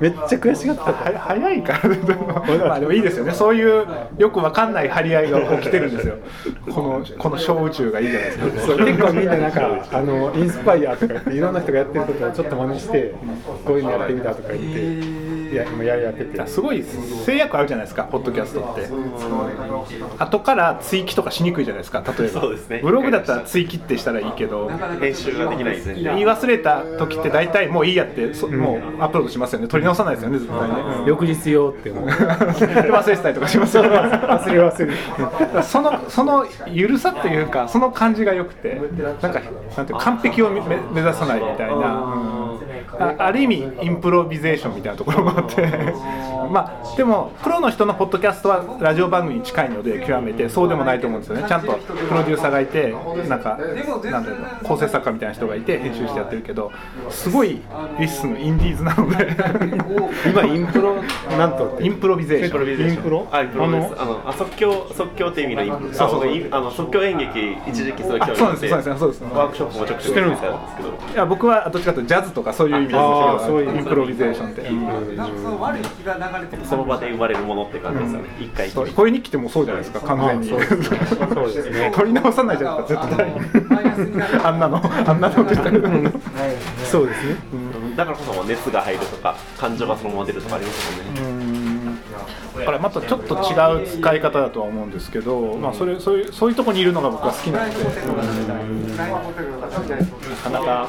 Speaker 1: めっちゃ悔しがってた。
Speaker 5: は早いから まあでもいいですよね。そういうよくわかんない張り合いが起きてるんですよ。このこの小宇宙がいいじゃないですか。
Speaker 1: そう結構みんななんかあのインスパイアとか言っていろんな人がやってることをちょっと真似してこういうのやってみたとか言っていや今やりやってて。
Speaker 5: すごい制約あるじゃないですかポッドキャストって。後から追記とかしにくいじゃないですか例えば。
Speaker 2: そうですね。
Speaker 5: ブログだったら追記ってしたらいいけど
Speaker 2: 編集ができないで。すね
Speaker 5: 言い忘れた時って大体もういいやってそもうアップロードしますよね。取り直さないですよね絶対ね。
Speaker 1: 翌日用って思う。
Speaker 5: で 忘れてたりとかします。よね
Speaker 1: 忘れ忘れ
Speaker 5: だからそのそのゆるさっていうかその感じが良くてなんかなんて完璧を目目指さないみたいな、うんあある意味インプロビゼーションみたいなところもあって。まあでもプロの人のポッドキャストはラジオ番組に近いので極めて。そうでもないと思うんですよね。ちゃんとプロデューサーがいてなんかなんだろう構成作家みたいな人がいて編集してやってるけどすごい LISTEN のインディーズなので。
Speaker 1: 今インプロなんと
Speaker 5: インプロビゼーション。
Speaker 2: インプロ？あインプロです。あのあ即興即興っていう意味のインプロ。
Speaker 5: そうそうそう。
Speaker 2: あの即興演劇一時期
Speaker 5: そう
Speaker 2: あって
Speaker 5: です。そうです。そうです。
Speaker 2: ワークショップもちょくちょくしてるんですけど。
Speaker 5: いや僕はどっちかというとジャズとかそういう意味ですけ
Speaker 1: あ
Speaker 5: ど
Speaker 1: ーそういう
Speaker 5: インプロビゼーションって、
Speaker 3: なんかその悪い気が流れてる。
Speaker 2: その場で生まれるものって感じですよね一回きり。
Speaker 5: そう声日記ってもうそうじゃないですか完全に。
Speaker 1: そう
Speaker 5: 取り直さないじゃないですか絶対。あんなの。あんなの
Speaker 1: そうですね。
Speaker 2: だからこそ熱が入るとか感情がそのまま出るとかありますもんね。
Speaker 5: だからまたちょっと違う使い方だとは思うんですけど、まあ、それそういうそういうところにいるのが僕は好きなので。
Speaker 1: なかなか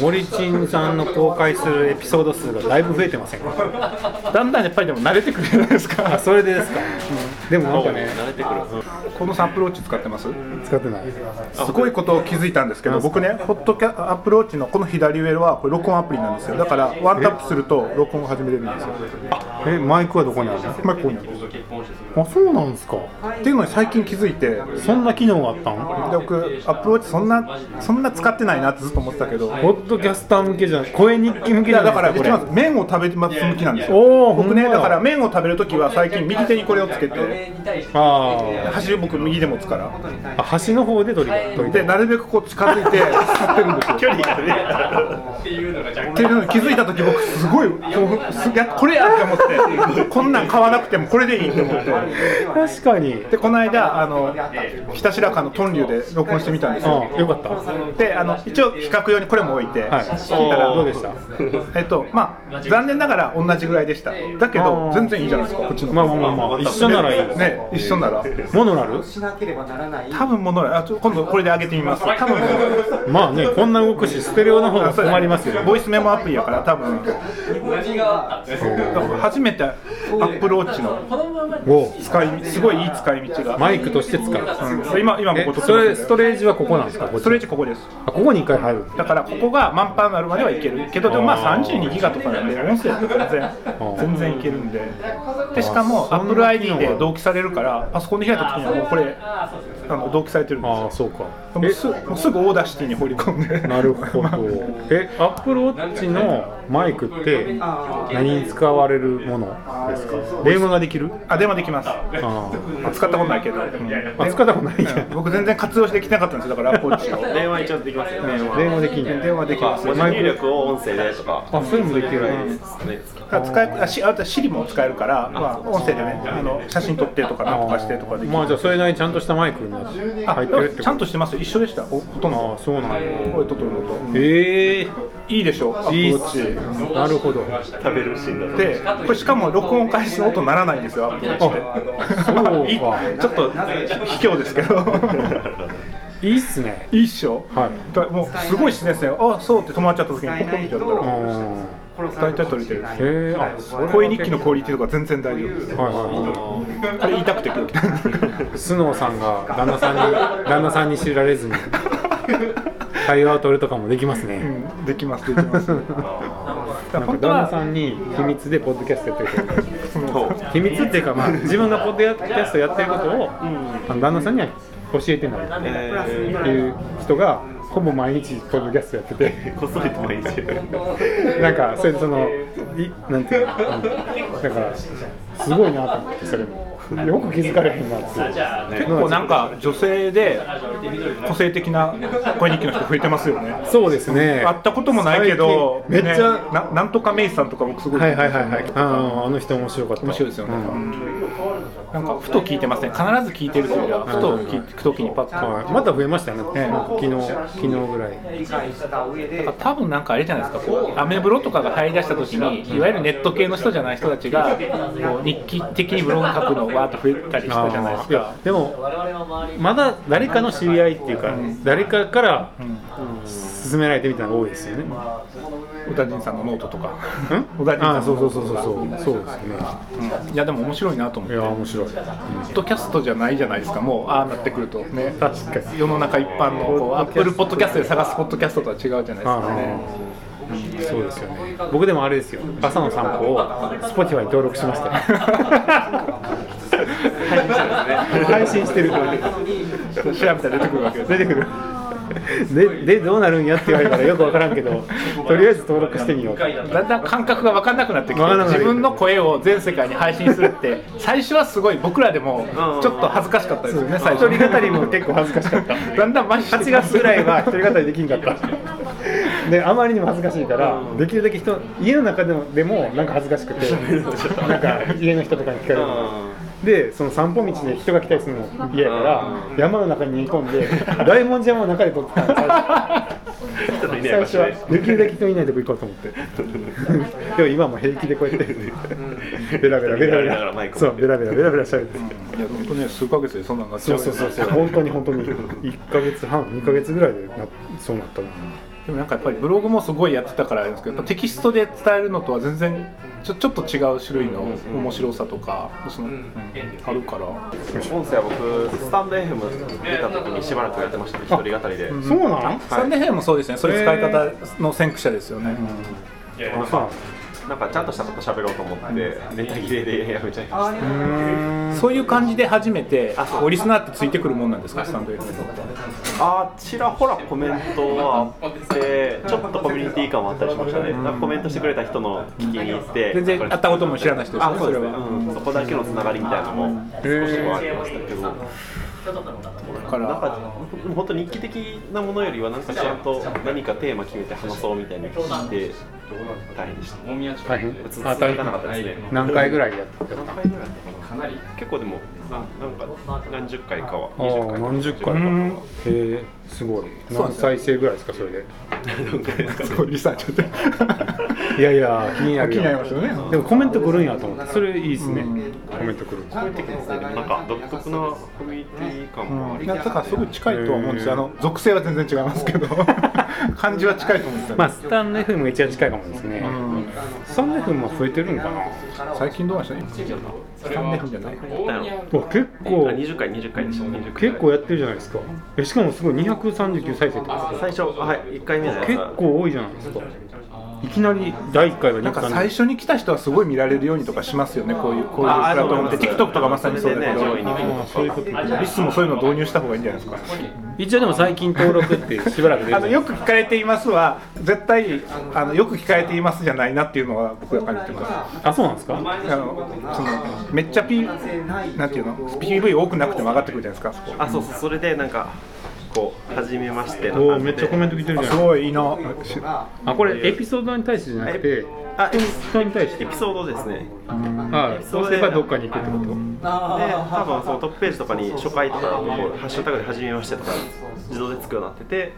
Speaker 1: 森珍さんの公開するエピソード数がだいぶ増えてませんか？
Speaker 5: だんだんやっぱりでも慣れてくるじゃないです
Speaker 1: あ
Speaker 5: か
Speaker 1: それでですか、でもなんかね
Speaker 2: 慣れてくる、
Speaker 5: このサンプルウォッチ使ってます？
Speaker 1: 使ってない。
Speaker 5: すごいことを気づいたんですけど僕ねホットキャアップローチのこの左上はこれ録音アプリなんですよ。だからワンタップすると録音を始めれるんですよ。
Speaker 1: えマイクはどこにあるの
Speaker 5: まあここにあ
Speaker 1: そうなんですか。
Speaker 5: っていうのに最近気づいて
Speaker 1: そんな機能があったん
Speaker 5: で僕アップローチそんなそんな使ってないなってずっと思ってたけど。
Speaker 1: ポッドキャスター向けじゃない声日記向けじゃ
Speaker 5: いやだから
Speaker 1: ないですかこれ
Speaker 5: 一番麺を食べます向きなんですよ。僕ねだから麺を食べるときは最近右手にこれをつけて
Speaker 1: あ
Speaker 5: 箸僕右で持つから。
Speaker 1: ーあ端の方で取り取り
Speaker 5: でなるべくこう近づいて吸ってるんですよ。
Speaker 2: 距離がね
Speaker 5: っていうのに気づいた時僕すごいこうすやこれやって思って。こんなん買わなくてもこれでいいって思って
Speaker 1: 確かに。
Speaker 5: でこの間あの北白川のトンリュで録音してみたんですよ。
Speaker 1: あよかった。
Speaker 5: であの一応比較用にこれも置いて、
Speaker 1: はい。
Speaker 5: 聞いたら
Speaker 1: どうでした？
Speaker 5: えっとまあ残念ながら同じぐらいでした。だけど全然いいじゃないですかこっちの
Speaker 1: まあまあまあまあ一緒ならいい。
Speaker 5: ね一緒なら。
Speaker 1: モノラル
Speaker 3: しなければならない。
Speaker 5: 多分ものあちょ今度これで上げてみます。多 分
Speaker 1: まあねこんな動くしステレオの方が困りますよ
Speaker 5: ボイスメモアプリやから多分。初めて Apple Watch の。
Speaker 1: お
Speaker 5: 使いすごいいい使い道が、
Speaker 1: マイクとして使う。
Speaker 5: うん。今今
Speaker 1: え
Speaker 5: ここ
Speaker 1: それストレージはここなんですか？
Speaker 5: ストレージここです。
Speaker 1: あここに一回入る
Speaker 5: だ。からここがパンパンになるまではいける。けどでもまあ32ギガとかなんで音声だと全然全然いけるんで。でしかも AppleID で同期されるからパソコンで開いた時にはもうこれあの同期されてるんですよ。
Speaker 1: ああそうか。
Speaker 5: もうすもうすぐ Audacity に放り込んで。
Speaker 1: なるほど。えアップルウォッチのマイクって何に使われるものですか？電話ができる？
Speaker 5: あ電話できます。
Speaker 1: あ
Speaker 5: あ使ったことないけど、うん。
Speaker 1: あ使ったことない。やん。
Speaker 5: 僕全然活用してきてなかったんですよ。だからアップルウォッチ。を
Speaker 2: 電話一応できますよね。
Speaker 1: 電話。できんね
Speaker 5: 電話できます。
Speaker 2: 文字入力を音声でとか。
Speaker 1: あそういうのできる。
Speaker 5: だ使えあしあと Siri も使えるから、まあ、音声でねあの写真撮ってとかなんとかしてとかできる。
Speaker 1: まあじゃあそれなりにちゃんとしたマイク
Speaker 5: あ
Speaker 1: 入ってるってこと？
Speaker 5: ちゃんとしてます？よ一緒でした？ほほとん
Speaker 1: あ
Speaker 5: ど
Speaker 1: あそうなんだ
Speaker 5: これ撮ってるの。と
Speaker 1: ええ
Speaker 5: いいでしょ？アップル
Speaker 1: いいなるほど。
Speaker 2: 食べるシーンだ
Speaker 5: でこれしかも録音開始の音ならないんですよアップルウォッチって
Speaker 1: そう。か
Speaker 5: いちょっと卑怯ですけど。
Speaker 1: いいっすね。
Speaker 5: いいっしょ？
Speaker 1: はい。
Speaker 5: だもうすごい自然ですねあそうって止まっちゃった時にポコンってやった
Speaker 1: う
Speaker 5: ら
Speaker 1: ん
Speaker 5: 大体撮れてる。
Speaker 1: へえあそれ
Speaker 5: 声日記のクオリティとか全然大丈夫です。
Speaker 1: はいは
Speaker 5: これ言いたくて今日
Speaker 1: スノーさんが旦那さんに 旦那さんに知られずに会話を取るとかもできますね、
Speaker 5: うん。できますできます。
Speaker 1: なんか旦那さんに秘密でポッドキャストやってる秘密っていうか、まあ、自分がポッドキャストやってることを、あの旦那さんには教えてない。っていう人がほぼ毎日ポッドキャストやってて。
Speaker 2: こっそりと毎日
Speaker 1: なんかそれでそのいなんていうの、うん。だからすごいなと思ってそれも。よく気づかれへんなって
Speaker 5: 結構なんか女性で個性的な声日記の人増えてますよね。
Speaker 1: そうですね。
Speaker 5: 会ったこともないけど
Speaker 1: めっちゃ、
Speaker 5: ねななんとかメイさんとか僕すごい
Speaker 1: はいはいはいはい。あーあの人面白かった。
Speaker 5: 面白いですよね。
Speaker 1: うん
Speaker 5: なんかふと聞いてますね必ず聞いてるというよりはふと聞く時にパッと。
Speaker 1: はい。また増えましたよね、
Speaker 5: ええ
Speaker 1: 昨日昨日ぐらい。
Speaker 5: だから多分なんかあれじゃないですか。こうアメブロとかが入り出した時にいわゆるネット系の人じゃない人たちがこう日記的にブログ書くのがわーっと増えたりしたじゃないですか。
Speaker 1: でもまだ誰かの知り合いっていうか、誰かから勧められてみたいなのが多いですよね。
Speaker 5: 宇多人さんのノートとか。
Speaker 1: うん？
Speaker 5: 宇多人さん
Speaker 1: そうそうそうそう。そうそうですよね。
Speaker 5: うん。いやでも面白いなと思って。
Speaker 1: いや面白い。
Speaker 5: ポッドキャストじゃないじゃないですか。もうああなってくると。ね。
Speaker 1: 確かに。
Speaker 5: 世の中一般のこうアップルポッドキャストで探すポッドキャストとは違うじゃないですか。ね。
Speaker 1: うん。そうですよね。僕でもあれですよ。朝の散歩を Spotify に登録しました。よ。配信してる。
Speaker 5: 調べたら出てくるわけです。
Speaker 1: 出てくる。ででどうなるんやって言われたらよくわからんけど、とりあえず登録してみよう。
Speaker 5: だんだん感覚が分かんなくなってきて自分の声を全世界に配信するって 最初はすごい僕らでもちょっと恥ずかしかったですよね最初。
Speaker 1: 一人語りも結構恥ずかしかった。
Speaker 5: だんだん麻痺して
Speaker 1: 8月ぐらいは一人語りできんかった。であまりにも恥ずかしいから、できるだけ人家の中でもでもなんか恥ずかしくてなんか家の人とかに聞かれる。のでその散歩道で人が来たりするの嫌やから山の中に逃げ込んで大文字山の中で撮ってたの最初最初はできるだけ人いないとこ行こうと思って。でも今も平気でこうやってベラベラベラベラ。そうベラベラベラベラしゃべって。
Speaker 5: いや本当ね数ヶ月でそんなのなっちゃ
Speaker 1: そううそうそうそう。本当に本当に1か月半2か月ぐらいでなそうなったの
Speaker 5: でもなんかやっぱりブログもすごいやってたからあれですけどテキストで伝えるのとは全然ちょちょっと違う種類の面白さとかその、うん。あるから。
Speaker 2: 音声は僕スタンド FM 出た時にしばらくやってましたね。一人語りで。
Speaker 1: そうなん？
Speaker 5: スタンデーもそうですね。そういう使い方の先駆者ですよね、
Speaker 1: あそう
Speaker 2: なんかちゃんとしたこと喋ろうと思ってネタ切れでやめちゃいました。
Speaker 5: そういう感じで初めてこうリスナーってついてくるもんなんですかスタンド FM
Speaker 2: あちらほらコメントはあってちょっとコミュニティ感もあったりしましたね。なんかコメントしてくれた人の聞きに行って
Speaker 5: 全然会ったことも知らない人ですよね
Speaker 2: あそうですね。
Speaker 5: それは。
Speaker 2: うん。そこだけのつながりみたいなのも少しはありましたけど
Speaker 5: だから。
Speaker 2: なんか本当日記的なものよりはなんかちゃんと何かテーマ決めて話そうみたいに聞いて大変でした。
Speaker 1: 大変あ大
Speaker 2: い。かなか
Speaker 1: 変
Speaker 2: ったですね
Speaker 1: 何回ぐらいやった
Speaker 2: 何回ぐらいやったかな結構でもななんか何十回かは
Speaker 1: ああ何十回か
Speaker 5: うん。
Speaker 1: へえすごい。何再生ぐらいですかそれで？
Speaker 5: すごいリサーチやって。
Speaker 1: いやいや気になる
Speaker 5: 気になりますよね。
Speaker 1: でもコメント来るんやと思って。それいいですね。コメント来る
Speaker 2: なんか独特なコミュニティ感もあり
Speaker 5: だからすごい近いとは思うんですよ。あの属性は全然違いますけど。感じは近いと思うんですよ、ね
Speaker 1: まあスタンド FM が一番近いかもですね。
Speaker 5: うん。
Speaker 1: スタンド FM も増えてるんかな。
Speaker 5: 最近どうなんでした？スタンデー FM じゃない？
Speaker 1: 結構。
Speaker 2: あ20回20回でした。20回。
Speaker 1: 結構やってるじゃないですか。えしかもすごい239再生とか？
Speaker 2: 最初はい1回目
Speaker 1: 結構多いじゃないですかいきなり第1回は
Speaker 5: なんか最初に来た人はすごい見られるようにとかしますよね。こういうこういうプラットフォームって。TikTok とかまさにそうだけど、
Speaker 2: それでね
Speaker 5: そういうことリスもそういうの導入した方がいいんじゃないですか。
Speaker 1: 一応でも最近登録ってしばらく
Speaker 5: あのよく聞かれていますは絶対あのよく聞かれていますじゃないなっていうのは僕は感じてます。
Speaker 1: あそうなんですか？
Speaker 5: あのそのめっちゃ P なんていうの？PV 多くなくても上がってくるじゃないですか
Speaker 2: あそうそう。それでなんかこう初めまして
Speaker 1: お
Speaker 2: の感じで。
Speaker 1: おめっちゃコメント来てるじゃん。
Speaker 5: ごいいいな。し
Speaker 1: あこれエピソードに対してじゃなくて
Speaker 2: あエピ
Speaker 1: 人に対して？
Speaker 2: エピソードですね。
Speaker 1: あそうすればどっかに行くってこと？
Speaker 2: で多分そのトップページとかに初回とかこうハッシュタグで初めましてとか自動でつくようになってて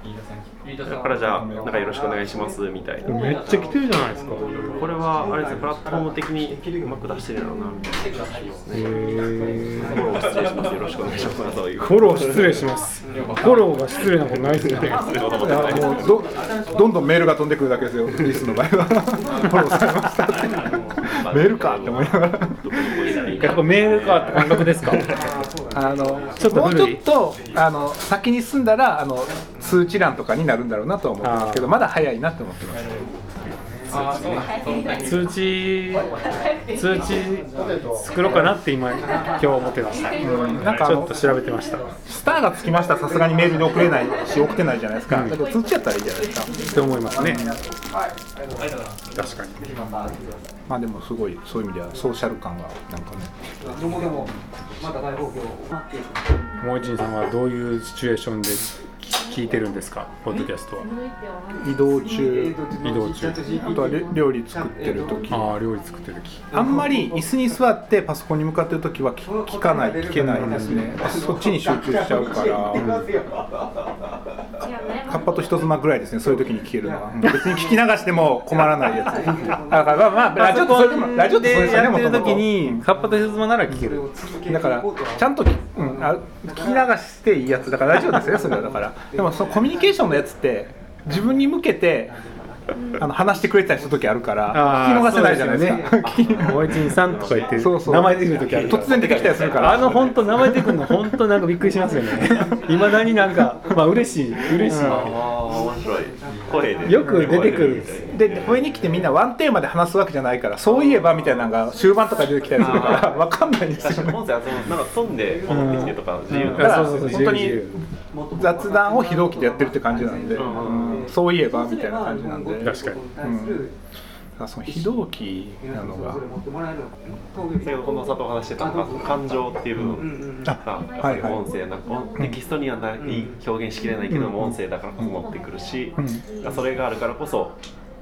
Speaker 2: だからじゃあなんかよろしくお願いしますみたいな。
Speaker 1: めっちゃ来てるじゃないですか。
Speaker 2: これはあれですねプラットフォーム的にうまく出してるだろうなみたいなフォロー失礼しますよろしくお願いします。そういう
Speaker 1: フォロー失礼します。フォローが失礼なことないですよね。
Speaker 5: いやもうどどんどんメールが飛んでくるだけですよ。リスの場合は。フォローされましたってメールかって思いながら。
Speaker 1: やっぱメールかって感覚ですか？
Speaker 5: あの
Speaker 1: ちょっと
Speaker 5: もうちょっとあの先に進んだらあの通知欄とかになるんだろうなとは思ってますけどまだ早いなって思ってます
Speaker 1: 通知通知作ろうかなって今今日思ってました、
Speaker 5: なんかあの
Speaker 1: ちょっと調べてました。っ
Speaker 5: スターがつきました。らさすがにメールで送れないし送ってないじゃないですか、だけど通知やったらいいじゃないですか。
Speaker 1: て思いますね。確かに。
Speaker 5: まあでもすごいそういう意味ではソーシャル感がなんかね。
Speaker 3: も
Speaker 1: う一さんはどういうシチュエーションで聞いてるんですか？ポッドキャストは。
Speaker 5: 移動中。
Speaker 1: 移動中。
Speaker 5: あとは料料理作ってる時。
Speaker 1: ああ料理作ってる時。
Speaker 5: あんまり椅子に座ってパソコンに向かってる時は聞聞かない聞けないですねそっちに集中しちゃうからカッパと人妻ぐらいですねそういう時に聞けるのは、うん。別に聞き流しても困らないやつ。だからまあまあラジオってそれでもラジオで
Speaker 1: やってる時にカッパとヘズマなら聞ける。
Speaker 5: だからちゃんとき、うん、あ聞き流していいやつ。だからラジオですよそれは。だから。でもそのコミュニケーションのやつって自分に向けてあの話してくれてたりする時あるから聞き逃せないじゃないですか。聞き
Speaker 1: もう一さんとか言って
Speaker 5: そうそう。
Speaker 1: 名前出てくる時ある
Speaker 5: 突然出てきたりするから。
Speaker 1: あの本当名前出てくるの本当なんかびっくりしますよね。いまだになんかまあ嬉しい。嬉しい、
Speaker 2: ああ面白い。声で。
Speaker 1: よく出てくる
Speaker 5: で上に来てみんなワンテーマで話すわけじゃないからそういえばみたいなのが終盤とか出てきたりするから分かんないんですよね。
Speaker 2: 確かに音声はそのなんか飛んで戻ってきてとか自由
Speaker 5: だから本当に雑談を非同期でやってるって感じなんで、うんそういえばみたいな感じなんで。
Speaker 1: 確かに。
Speaker 5: うん、その非同期なのが。
Speaker 2: 先ほどこの佐藤話してたのが感情っていう部分。が
Speaker 5: あ
Speaker 2: やっぱり
Speaker 5: はいはい。
Speaker 2: 音声なんかテキストにはない表現しきれないけども音声だからこそ乗ってくるしそれがあるからこそ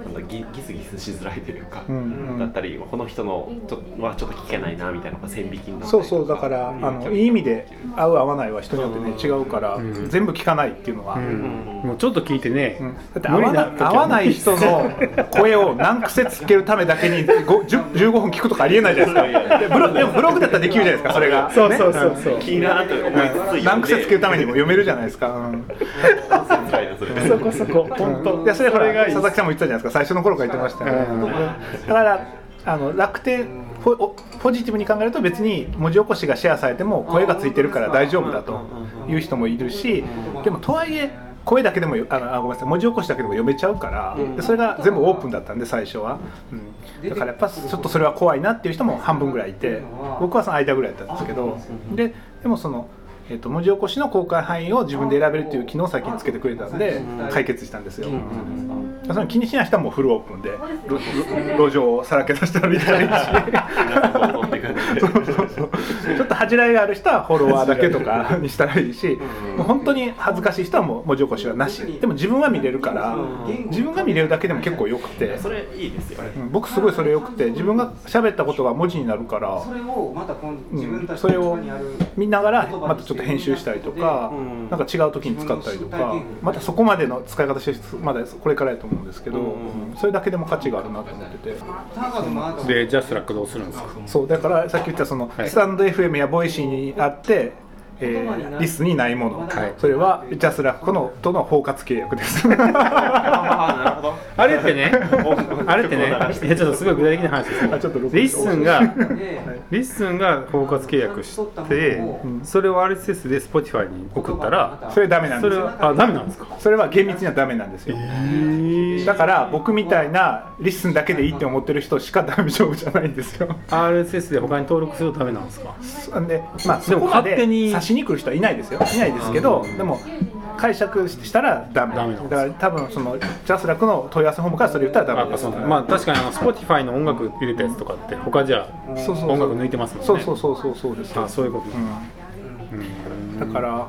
Speaker 2: なんだギギスギスしづらいというか
Speaker 5: うんうん。
Speaker 2: だったりこの人のちょはちょっと聞けないなみたいなのが線引きになったり
Speaker 5: そうそうだからあのいい意味で合う合わないは人によってね違うから、
Speaker 1: ん。
Speaker 5: 全部聞かないっていうのは、
Speaker 1: もうちょっと聞いてね、
Speaker 5: うん。だって合わな合わない人の声を何癖つけるためだけに5 10 15分聞くとかありえないじゃないですか。でブロでもブログだったらできるじゃないですかそれが。
Speaker 1: そうそうそうそう、
Speaker 2: いいなと思いつつ
Speaker 5: 何癖つけるためにも読めるじゃないですか、
Speaker 2: それ。
Speaker 1: そこそこ。本当、
Speaker 5: いやそれ佐々木さんも言ってたじゃないですか。最初の頃から言ってました。よね、
Speaker 1: うん。
Speaker 5: だからあの楽天ポおポジティブに考えると別に文字起こしがシェアされても声がついてるから大丈夫だという人もいるしでもとはいえ声だけでもよあのあごめんなさい。文字起こしだけでも読めちゃうから、でそれが全部オープンだったんで最初は、うん、だからやっぱちょっとそれは怖いなっていう人も半分ぐらいいて僕はその間ぐらいだったんですけど。ででもその。えー、と文字起こしの公開範囲を自分で選べるっていう機能を先につけてくれたんで解決したんですよ、その気にしない人はもうフルオープンで路上をさらけ出し て歩いたらいい ちょっと恥じらいがある人はフォロワーだけとか にしたらいいしもう本当に恥ずかしい人はもう文字起こしはなし。でも自分は見れるから自分が見れるだけでも結構よくて。
Speaker 2: それいいですよね。
Speaker 5: うん僕すごいそれよくて自分が喋ったことが文字になるから
Speaker 3: それをまたこの自分たち
Speaker 5: それを
Speaker 3: にある
Speaker 5: 見ながらまたちょっと編集したりとか
Speaker 2: うん。
Speaker 5: なんか違う時に使ったりとかまたそこまでの使い方してまだこれからやと思うんですけど
Speaker 2: うん。
Speaker 5: それだけでも価値があるなと思ってて。
Speaker 1: でJASRAC どうするんですか？
Speaker 5: そうだからさっき言ったその、
Speaker 1: はい。
Speaker 5: stand.fm や Voicy にあって、えー LISTEN にないもの、
Speaker 1: はい。
Speaker 5: それは JASRAC のとの包括契約です。
Speaker 2: あなるほど。
Speaker 1: あれってね あれってねいやちょっとすごい具体的な話です。けど
Speaker 5: あちょっと録音
Speaker 1: LISTEN が LISTEN が包括契約してそれを RSS で Spotify に送ったら
Speaker 5: それダメなんです
Speaker 1: あダメなんですか？
Speaker 5: それは厳密にはダメなんですよ。だから僕みたいな LISTEN だけでいいって思ってる人しか大丈夫じゃないんですよ。
Speaker 1: RSS で他に登録するとダメなんですか？
Speaker 5: でまあ
Speaker 1: でも
Speaker 5: そこまで
Speaker 1: 勝手に
Speaker 5: 刺しに来る人はいないですよ。いないですけどでも解釈したらダメ。
Speaker 1: ダメ
Speaker 5: だから多分その JASRAC の問い合わせフォームからそれ言ったらダメです。
Speaker 1: まあ確かにあの Spotify の音楽入れたやつとかって他じゃ音楽抜いてますもんね。
Speaker 5: そうそうそうそうそうです。
Speaker 1: あそういうこと
Speaker 5: うん。だから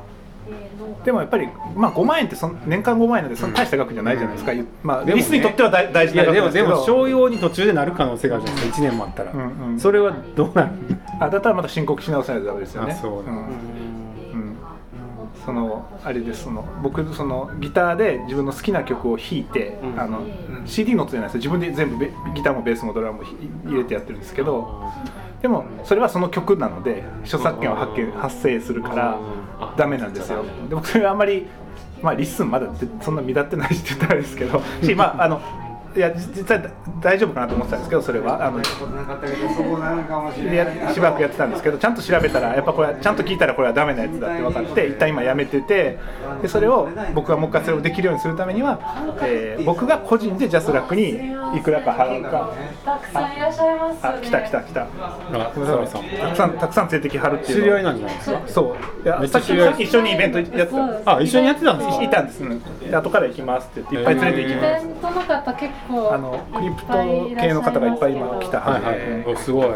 Speaker 5: でもやっぱり、まあ、5万円ってそん年間5万円なんでそんな大した額じゃないじゃないですか、まあ、
Speaker 1: でもね
Speaker 5: リスにとっては大大事な額ですけど。
Speaker 1: でも商用に途中でなる可能性があるじゃないですか。1年もあったら、
Speaker 5: うんうん。
Speaker 1: それはどうなる？
Speaker 5: あだったらまた申告し直さないとダメですよね。
Speaker 1: あそう。
Speaker 5: うんそのあれですその僕そのギターで自分の好きな曲を弾いて、あの CD ノートじゃないですよ。自分で全部ベギターもベースもドラムもひ入れてやってるんですけどでもそれはその曲なので著作権は発見発生するからダメなんですよ。で僕それはあんまりまあ LISTEN まだぜそんな目立ってないしって言ったらあれですけど しまああのいや実際大丈夫かなと思ってたんですけどそれは。あの
Speaker 3: し
Speaker 5: ばらくやってたんですけどちゃんと調べたらやっぱこれはちゃんと聞いたらこれはダメなやつだって分かって一旦今やめててでそれを僕がもう一回それをできるようにするためには、えー僕が個人で JASRAC にいくらか払うか。
Speaker 6: たくさんいらっしゃいます、ね。
Speaker 5: あ来た来た来た。
Speaker 1: あ
Speaker 5: たくさんたくさん連れてきはるっていうの
Speaker 1: 知り合いなんじゃないですか
Speaker 5: そう。いやさっき一緒にイベントやってた。
Speaker 1: あ一緒にやってたんですか？
Speaker 5: いたんです、うんで後から行きますって言っていっぱい連れて行きます。
Speaker 6: イベントの方結構
Speaker 5: あのクリプト系の方がいっぱい今来たは
Speaker 1: いはい。おすごい。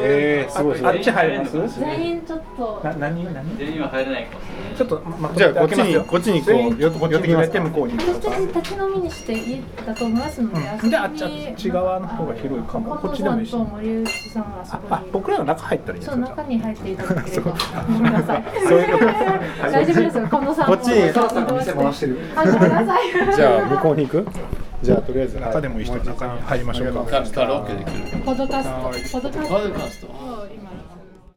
Speaker 1: えー、すごいすごい。
Speaker 5: あっち入れます？
Speaker 6: 全員ちょっと
Speaker 5: な何何？
Speaker 4: 全員は入れないかもしれない。
Speaker 5: ちょっと、ま
Speaker 1: じゃあこっちにこっちにこう寄ってきます。か
Speaker 5: 向こうに。行くとか
Speaker 6: 私たち立ち飲みにしていいだと思いますので、
Speaker 5: うん、であっちあっち側の方が広いかも。こっちでもいいし。
Speaker 6: と森内さんはそ
Speaker 5: あ
Speaker 6: こに。
Speaker 5: あ僕らの中入ったらいいんです
Speaker 6: そう
Speaker 5: か
Speaker 6: 中に入っていただければ。ごめんなさい。
Speaker 1: そういうこと。
Speaker 6: 大丈夫ですよ。このさん
Speaker 1: こっちに。
Speaker 6: そろそろ店回してる。あごめんなさい
Speaker 1: じゃあ向こうに行く？じゃあとりあえず
Speaker 5: 中でもい。い人中に入りましょうか。
Speaker 6: ポッドキャスト。ポッドキャスト。
Speaker 4: パドカスト